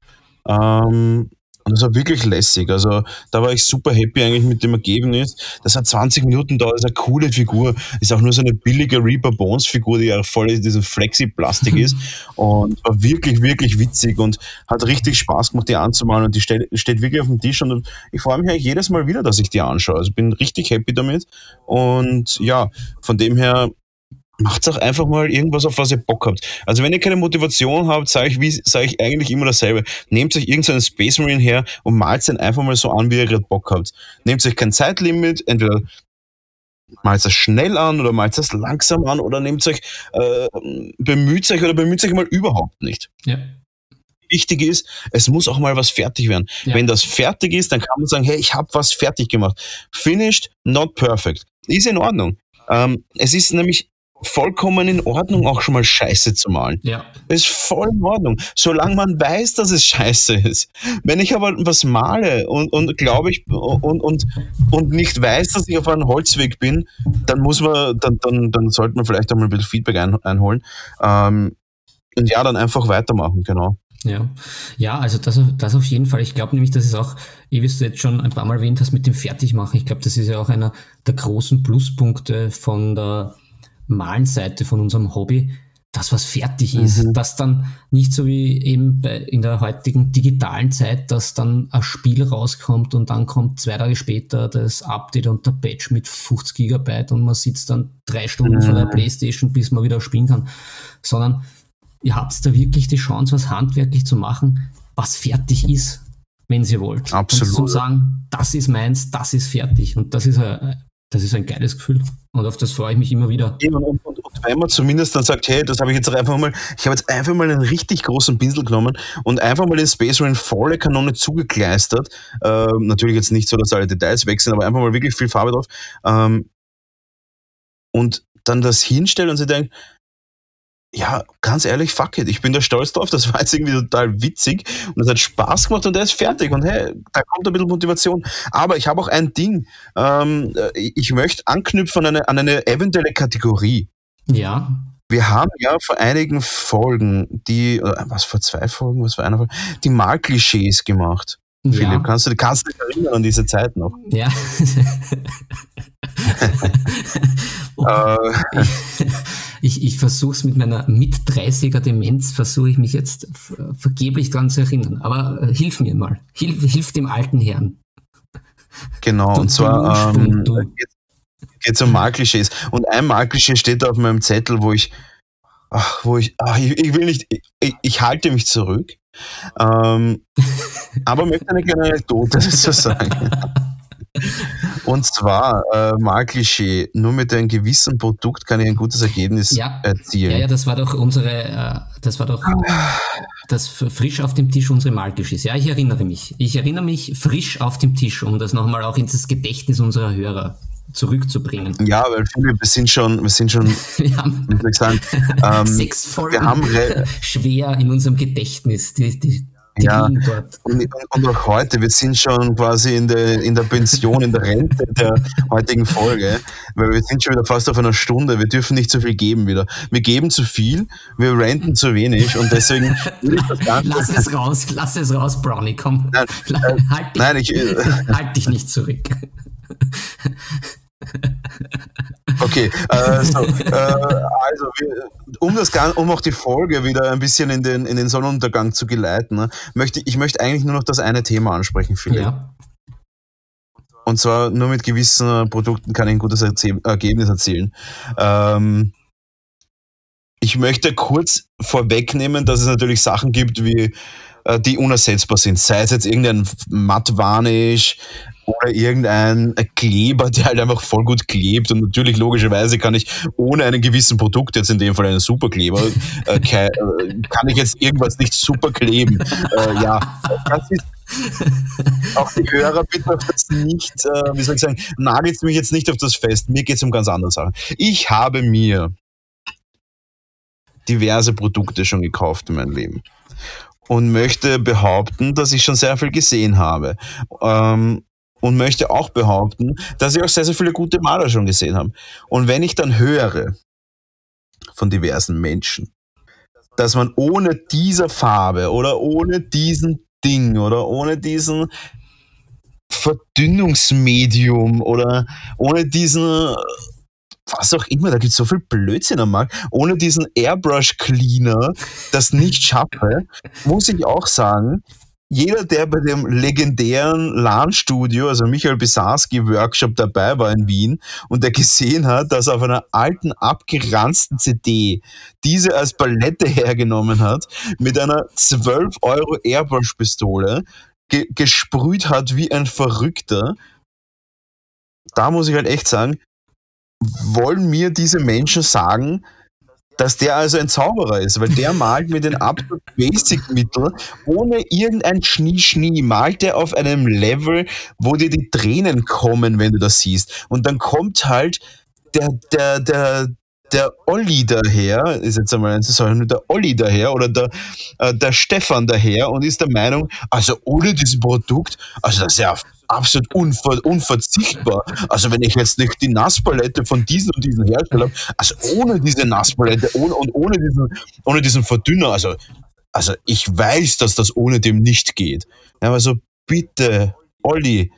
Ähm, und das war wirklich lässig. Also da war ich super happy eigentlich mit dem Ergebnis. Das hat 20 Minuten dauert, ist eine coole Figur. Ist auch nur so eine billige Reaper Bones Figur, die ja voll in diesem Flexi-Plastik ist. *laughs* Und war wirklich, wirklich witzig und hat richtig Spaß gemacht, die anzumalen. Und die steht, steht wirklich auf dem Tisch und ich freue mich eigentlich jedes Mal wieder, dass ich die anschaue. Also bin richtig happy damit. Und ja, von dem her macht auch einfach mal irgendwas, auf was ihr Bock habt. Also wenn ihr keine Motivation habt, sage ich, wie, sage ich eigentlich immer dasselbe. Nehmt euch irgendeinen Space Marine her und malt ihn einfach mal so an, wie ihr gerade Bock habt. Nehmt euch kein Zeitlimit, entweder malt es schnell an oder malt es langsam an oder nehmt euch, äh, bemüht euch oder bemüht euch mal überhaupt nicht. Ja. Wichtig ist, es muss auch mal was fertig werden. Ja. Wenn das fertig ist, dann kann man sagen, hey, ich habe was fertig gemacht. Finished, not perfect. Ist in Ordnung. Ähm, es ist nämlich vollkommen in Ordnung, auch schon mal Scheiße zu malen. Ja. Ist voll in Ordnung. Solange man weiß, dass es Scheiße ist. Wenn ich aber was male und, und glaube ich und, und, und nicht weiß, dass ich auf einem Holzweg bin, dann muss man, dann, dann, dann sollte man vielleicht einmal ein bisschen Feedback ein, einholen. Ähm, und ja, dann einfach weitermachen, genau. Ja, ja, also das, das auf jeden Fall. Ich glaube nämlich, dass es auch, wie du jetzt schon ein paar Mal erwähnt hast, mit dem Fertigmachen. Ich glaube, das ist ja auch einer der großen Pluspunkte von der Malenseite von unserem Hobby, das was fertig ist, mhm. das dann nicht so wie eben bei, in der heutigen digitalen Zeit, dass dann ein Spiel rauskommt und dann kommt zwei Tage später das Update und der Patch mit 50 Gigabyte und man sitzt dann drei Stunden mhm. vor der mhm. Playstation, bis man wieder spielen kann, sondern ihr habt da wirklich die Chance, was handwerklich zu machen, was fertig ist, wenn ihr wollt. Absolut. Und zu sagen, das ist meins, das ist fertig und das ist ein, das ist ein geiles Gefühl. Und auf das freue ich mich immer wieder. und, und, und, wenn man zumindest dann sagt, hey, das habe ich jetzt einfach mal, ich habe jetzt einfach mal einen richtig großen Pinsel genommen und einfach mal den Space Marine volle Kanone zugekleistert. Ähm, natürlich jetzt nicht so, dass alle Details wechseln, aber einfach mal wirklich viel Farbe drauf. Ähm, und dann das hinstellen und sie denken, ja, ganz ehrlich, fuck it. Ich bin da stolz drauf. Das war jetzt irgendwie total witzig und es hat Spaß gemacht und der ist fertig. Und hey, da kommt ein bisschen Motivation. Aber ich habe auch ein Ding. Ähm, ich möchte anknüpfen an eine, an eine eventuelle Kategorie. Ja. Wir haben ja vor einigen Folgen die, was vor zwei Folgen, was vor einer Folge, die Malklischees gemacht. Philipp, ja. kannst du, kannst du dich erinnern an diese Zeit noch? Ja. *laughs* Äh. ich ich versuche es mit meiner mit 30er Demenz, versuche ich mich jetzt vergeblich daran zu erinnern. Aber äh, hilf mir mal. Hilf, hilf dem alten Herrn. Genau, du, und zwar ähm, geht es um Marklischees. Und ein Marklischee steht auf meinem Zettel, wo ich, ach, wo ich, ach, ich, ich, will nicht, ich, ich halte mich zurück. Ähm, aber möchte eine kleine Anekdote *laughs* dazu sagen. Und zwar, äh, Marklischee, nur mit einem gewissen Produkt kann ich ein gutes Ergebnis ja. erzielen. Ja, ja, das war doch unsere, äh, das war doch das frisch auf dem Tisch unsere Malklischees. Ja, ich erinnere mich. Ich erinnere mich frisch auf dem Tisch, um das nochmal auch ins Gedächtnis unserer Hörer zurückzubringen. Ja, weil Philipp, wir sind schon, wir sind schon, wir *laughs* haben wie soll ich sagen, ähm, sechs Folgen *laughs* schwer in unserem Gedächtnis. Die, die, Die ja. Und, und, auch heute, wir sind schon quasi in der, in der Pension, in der Rente der heutigen Folge, weil wir sind schon wieder fast auf einer Stunde. Wir dürfen nicht zu viel geben wieder. Wir geben zu viel, wir renten zu wenig und deswegen. *laughs* Lass es raus, lass es raus, Brownie, komm. Nein, halt, dich, nein, ich, halt dich nicht zurück. Okay, äh, so, äh, also wir, um das um auch die Folge wieder ein bisschen in den, in den Sonnenuntergang zu geleiten, ne, möchte ich möchte eigentlich nur noch das eine Thema ansprechen, Philipp. Ja. Und zwar nur mit gewissen Produkten kann ich ein gutes Ergebnis erzielen. Ähm, ich möchte kurz vorwegnehmen, dass es natürlich Sachen gibt, wie äh, die unersetzbar sind. Sei es jetzt irgendein Matt-Varnish, oder irgendein Kleber, der halt einfach voll gut klebt. Und natürlich, logischerweise, kann ich ohne einen gewissen Produkt, jetzt in dem Fall einen Superkleber, äh, *laughs* äh, kann ich jetzt irgendwas nicht super kleben. Äh, ja, das ist auch die Hörer bitte auf das nicht, äh, wie soll ich sagen, nagelt mich jetzt nicht auf das fest. Mir geht es um ganz andere Sachen. Ich habe mir diverse Produkte schon gekauft in meinem Leben und möchte behaupten, dass ich schon sehr viel gesehen habe. Ähm, und möchte auch behaupten, dass ich auch sehr, sehr viele gute Maler schon gesehen habe. Und wenn ich dann höre von diversen Menschen, dass man ohne diese Farbe oder ohne diesen Ding oder ohne diesen Verdünnungsmedium oder ohne diesen was auch immer, da gibt es so viel Blödsinn am Markt. Ohne diesen Airbrush Cleaner das nicht schaffe, muss ich auch sagen, jeder, der bei dem legendären LAN-Studio, also Michael Bisarski-Workshop dabei war in Wien und der gesehen hat, dass auf einer alten, abgeranzten CD diese als Palette hergenommen hat, mit einer 12 Euro Airbrush-Pistole, ge gesprüht hat wie ein Verrückter, da muss ich halt echt sagen, wollen mir diese Menschen sagen, dass der also ein Zauberer ist, weil der malt mit den absolut *laughs* Basic-Mitteln, ohne irgendein Schnie-Schnie, malt der auf einem Level, wo dir die Tränen kommen, wenn du das siehst. Und dann kommt halt der, der, der, der Olli daher, ist jetzt einmal ein Zusammenhang, der Olli daher oder der, äh, der Stefan daher und ist der Meinung, also ohne dieses Produkt, also das ist ja absolut unver unverzichtbar. Also wenn ich jetzt nicht die Nasspalette von diesem und diesem Hersteller habe, also ohne diese Nasspalette ohne, und ohne diesen, ohne diesen Verdünner, also, also ich weiß, dass das ohne dem nicht geht. Ja, also bitte, Olli,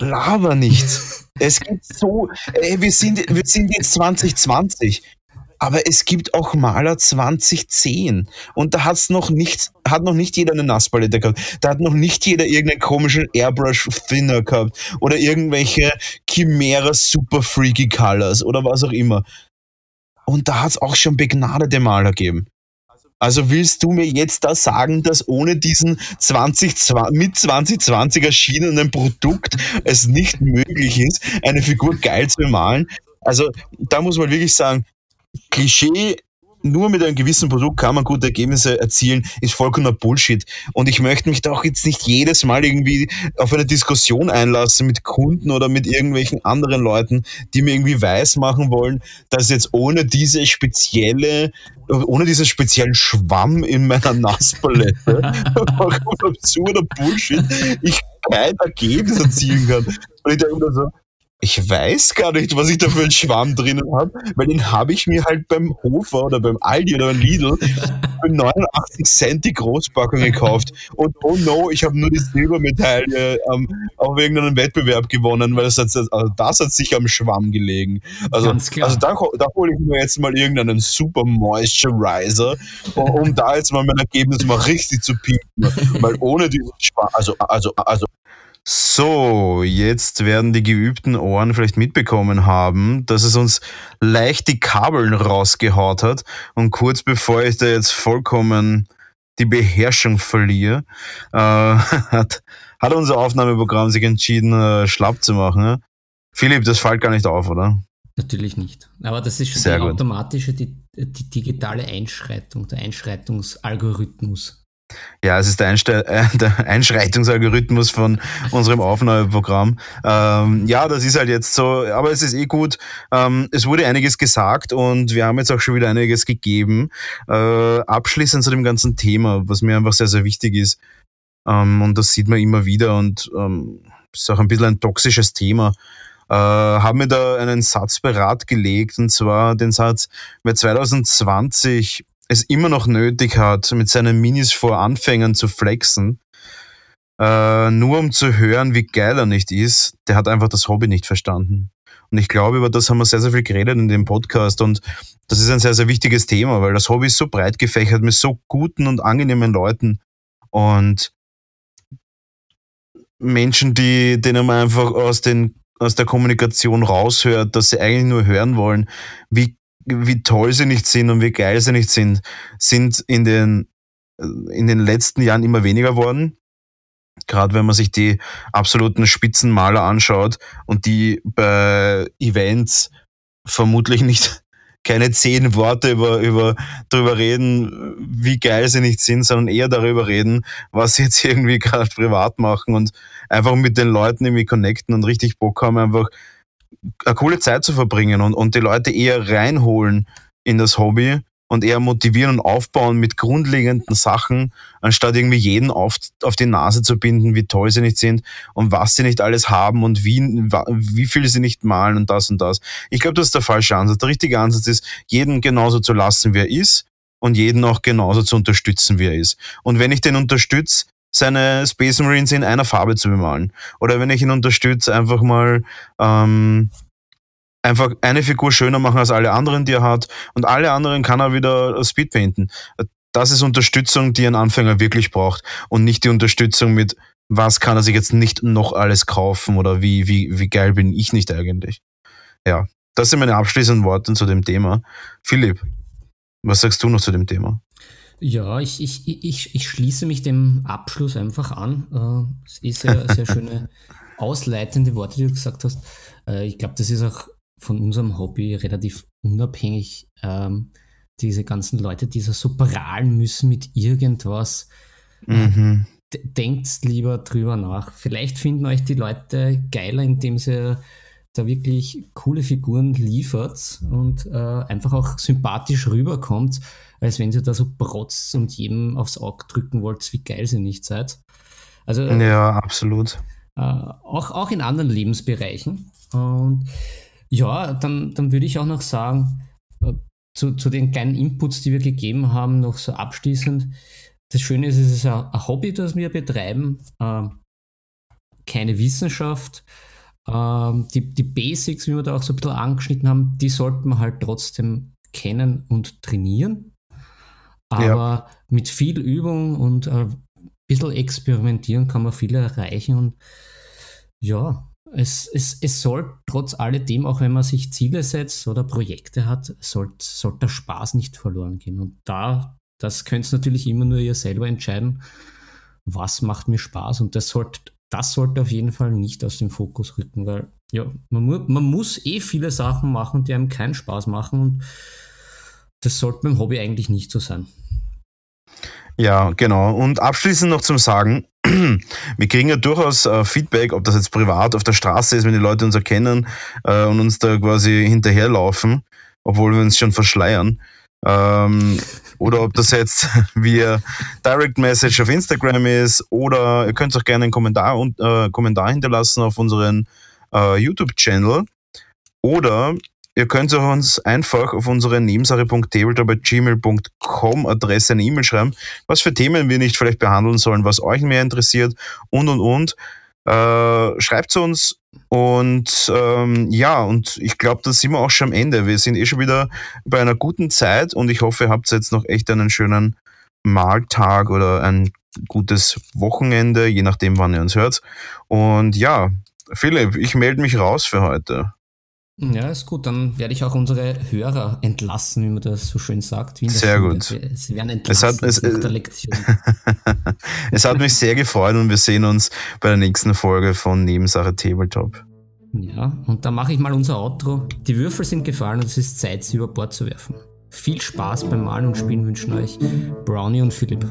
laber nicht. *laughs* Es gibt so, ey, wir sind, wir sind jetzt 2020. Aber es gibt auch Maler 2010 und da hat's noch nicht, hat noch nicht jeder eine Nasspalette gehabt. Da hat noch nicht jeder irgendeinen komischen Airbrush Thinner gehabt oder irgendwelche Chimera Super Freaky Colors oder was auch immer. Und da hat's auch schon begnadete Maler gegeben. Also willst du mir jetzt da sagen, dass ohne diesen 20, mit 2020 erschienenen Produkt es nicht möglich ist, eine Figur geil zu malen? Also da muss man wirklich sagen, Klischee, nur mit einem gewissen Produkt kann man gute Ergebnisse erzielen, ist vollkommener Bullshit. Und ich möchte mich da auch jetzt nicht jedes Mal irgendwie auf eine Diskussion einlassen mit Kunden oder mit irgendwelchen anderen Leuten, die mir irgendwie weiß machen wollen, dass jetzt ohne diese spezielle, ohne diesen speziellen Schwamm in meiner *laughs* Nasspalette, vollkommen absurder Bullshit, ich kein Ergebnis erzielen kann. Und ich denke mir so, ich weiß gar nicht, was ich da für einen Schwamm drinnen habe, weil den habe ich mir halt beim Hofer oder beim Aldi oder beim Lidl für 89 Cent die Großpackung gekauft. Und oh no, ich habe nur die Silbermedaille ähm, auf irgendeinem Wettbewerb gewonnen, weil das hat, also das hat sich am Schwamm gelegen. Also, also da, da hole ich mir jetzt mal irgendeinen Super Moisturizer, um da jetzt mal mein Ergebnis mal richtig zu piepen. Weil ohne diesen Schwamm, also, also, also so, jetzt werden die geübten Ohren vielleicht mitbekommen haben, dass es uns leicht die Kabeln rausgehaut hat. Und kurz bevor ich da jetzt vollkommen die Beherrschung verliere, äh, *laughs* hat, hat unser Aufnahmeprogramm sich entschieden, äh, schlapp zu machen. Ne? Philipp, das fällt gar nicht auf, oder? Natürlich nicht. Aber das ist schon Sehr die gut. automatische, die, die digitale Einschreitung, der Einschreitungsalgorithmus. Ja, es ist der, Einste *laughs* äh, der Einschreitungsalgorithmus von unserem Aufnahmeprogramm. Ähm, ja, das ist halt jetzt so, aber es ist eh gut. Ähm, es wurde einiges gesagt und wir haben jetzt auch schon wieder einiges gegeben. Äh, abschließend zu dem ganzen Thema, was mir einfach sehr, sehr wichtig ist. Ähm, und das sieht man immer wieder und ähm, ist auch ein bisschen ein toxisches Thema. Äh, haben mir da einen Satz berat gelegt und zwar den Satz, wer 2020 es immer noch nötig hat, mit seinen Minis vor Anfängern zu flexen, äh, nur um zu hören, wie geil er nicht ist, der hat einfach das Hobby nicht verstanden. Und ich glaube, über das haben wir sehr, sehr viel geredet in dem Podcast. Und das ist ein sehr, sehr wichtiges Thema, weil das Hobby ist so breit gefächert mit so guten und angenehmen Leuten. Und Menschen, die, denen man einfach aus, den, aus der Kommunikation raushört, dass sie eigentlich nur hören wollen, wie wie toll sie nicht sind und wie geil sie nicht sind, sind in den, in den letzten Jahren immer weniger worden. Gerade wenn man sich die absoluten Spitzenmaler anschaut und die bei Events vermutlich nicht *laughs* keine zehn Worte über, über, darüber reden, wie geil sie nicht sind, sondern eher darüber reden, was sie jetzt *laughs* irgendwie gerade privat machen und einfach mit den Leuten irgendwie connecten und richtig Bock haben, einfach eine coole Zeit zu verbringen und, und die Leute eher reinholen in das Hobby und eher motivieren und aufbauen mit grundlegenden Sachen, anstatt irgendwie jeden auf, auf die Nase zu binden, wie toll sie nicht sind und was sie nicht alles haben und wie, wie viel sie nicht malen und das und das. Ich glaube, das ist der falsche Ansatz. Der richtige Ansatz ist, jeden genauso zu lassen, wie er ist und jeden auch genauso zu unterstützen, wie er ist. Und wenn ich den unterstütze, seine Space Marines in einer Farbe zu bemalen. Oder wenn ich ihn unterstütze, einfach mal ähm, einfach eine Figur schöner machen als alle anderen, die er hat. Und alle anderen kann er wieder Speedpainten. Das ist Unterstützung, die ein Anfänger wirklich braucht. Und nicht die Unterstützung mit, was kann er sich jetzt nicht noch alles kaufen oder wie, wie, wie geil bin ich nicht eigentlich. Ja, das sind meine abschließenden Worte zu dem Thema. Philipp, was sagst du noch zu dem Thema? Ja, ich, ich, ich, ich schließe mich dem Abschluss einfach an. Es äh, ist sehr, sehr schöne *laughs* ausleitende Worte, die du gesagt hast. Äh, ich glaube, das ist auch von unserem Hobby relativ unabhängig. Ähm, diese ganzen Leute, die so prahlen müssen mit irgendwas. Mhm. Denkt lieber drüber nach. Vielleicht finden euch die Leute geiler, indem sie da wirklich coole Figuren liefert und äh, einfach auch sympathisch rüberkommt, als wenn sie da so protzt und jedem aufs Auge drücken wollt, wie geil sie nicht seid. Also, ja, absolut. Äh, auch, auch in anderen Lebensbereichen. Und ja, dann, dann würde ich auch noch sagen, äh, zu, zu den kleinen Inputs, die wir gegeben haben, noch so abschließend. Das Schöne ist, es ist ein, ein Hobby, das wir betreiben, äh, keine Wissenschaft. Ähm, die, die Basics, wie wir da auch so ein bisschen angeschnitten haben, die sollten wir halt trotzdem kennen und trainieren. Aber ja. mit viel Übung und ein bisschen experimentieren kann man viel erreichen. Und ja, es, es, es soll trotz alledem, auch wenn man sich Ziele setzt oder Projekte hat, sollte soll der Spaß nicht verloren gehen. Und da, das könnt ihr natürlich immer nur ihr selber entscheiden, was macht mir Spaß. Und das sollte das sollte auf jeden Fall nicht aus dem Fokus rücken, weil ja, man, mu man muss eh viele Sachen machen, die einem keinen Spaß machen und das sollte beim Hobby eigentlich nicht so sein. Ja, genau. Und abschließend noch zum Sagen, *clears throat* wir kriegen ja durchaus äh, Feedback, ob das jetzt privat auf der Straße ist, wenn die Leute uns erkennen äh, und uns da quasi hinterherlaufen, obwohl wir uns schon verschleiern. Ähm, oder ob das jetzt *laughs* via Direct Message auf Instagram ist oder ihr könnt auch gerne einen Kommentar, und, äh, Kommentar hinterlassen auf unseren äh, YouTube-Channel oder ihr könnt auch uns einfach auf unsere nebensache.tabletop.gmail.com Adresse eine E-Mail schreiben, was für Themen wir nicht vielleicht behandeln sollen, was euch mehr interessiert und und und. Äh, schreibt zu uns und ähm, ja, und ich glaube, da sind wir auch schon am Ende. Wir sind eh schon wieder bei einer guten Zeit und ich hoffe, ihr habt jetzt noch echt einen schönen Maltag oder ein gutes Wochenende, je nachdem, wann ihr uns hört. Und ja, Philipp, ich melde mich raus für heute. Ja, ist gut. Dann werde ich auch unsere Hörer entlassen, wie man das so schön sagt. sehr Schule. gut. Sie werden entlassen es hat, es, der Lektion. *laughs* es hat mich sehr gefreut und wir sehen uns bei der nächsten Folge von Nebensache Tabletop. Ja, und dann mache ich mal unser Outro. Die Würfel sind gefallen und es ist Zeit, sie über Bord zu werfen. Viel Spaß beim Malen und Spielen wünschen euch Brownie und Philipp.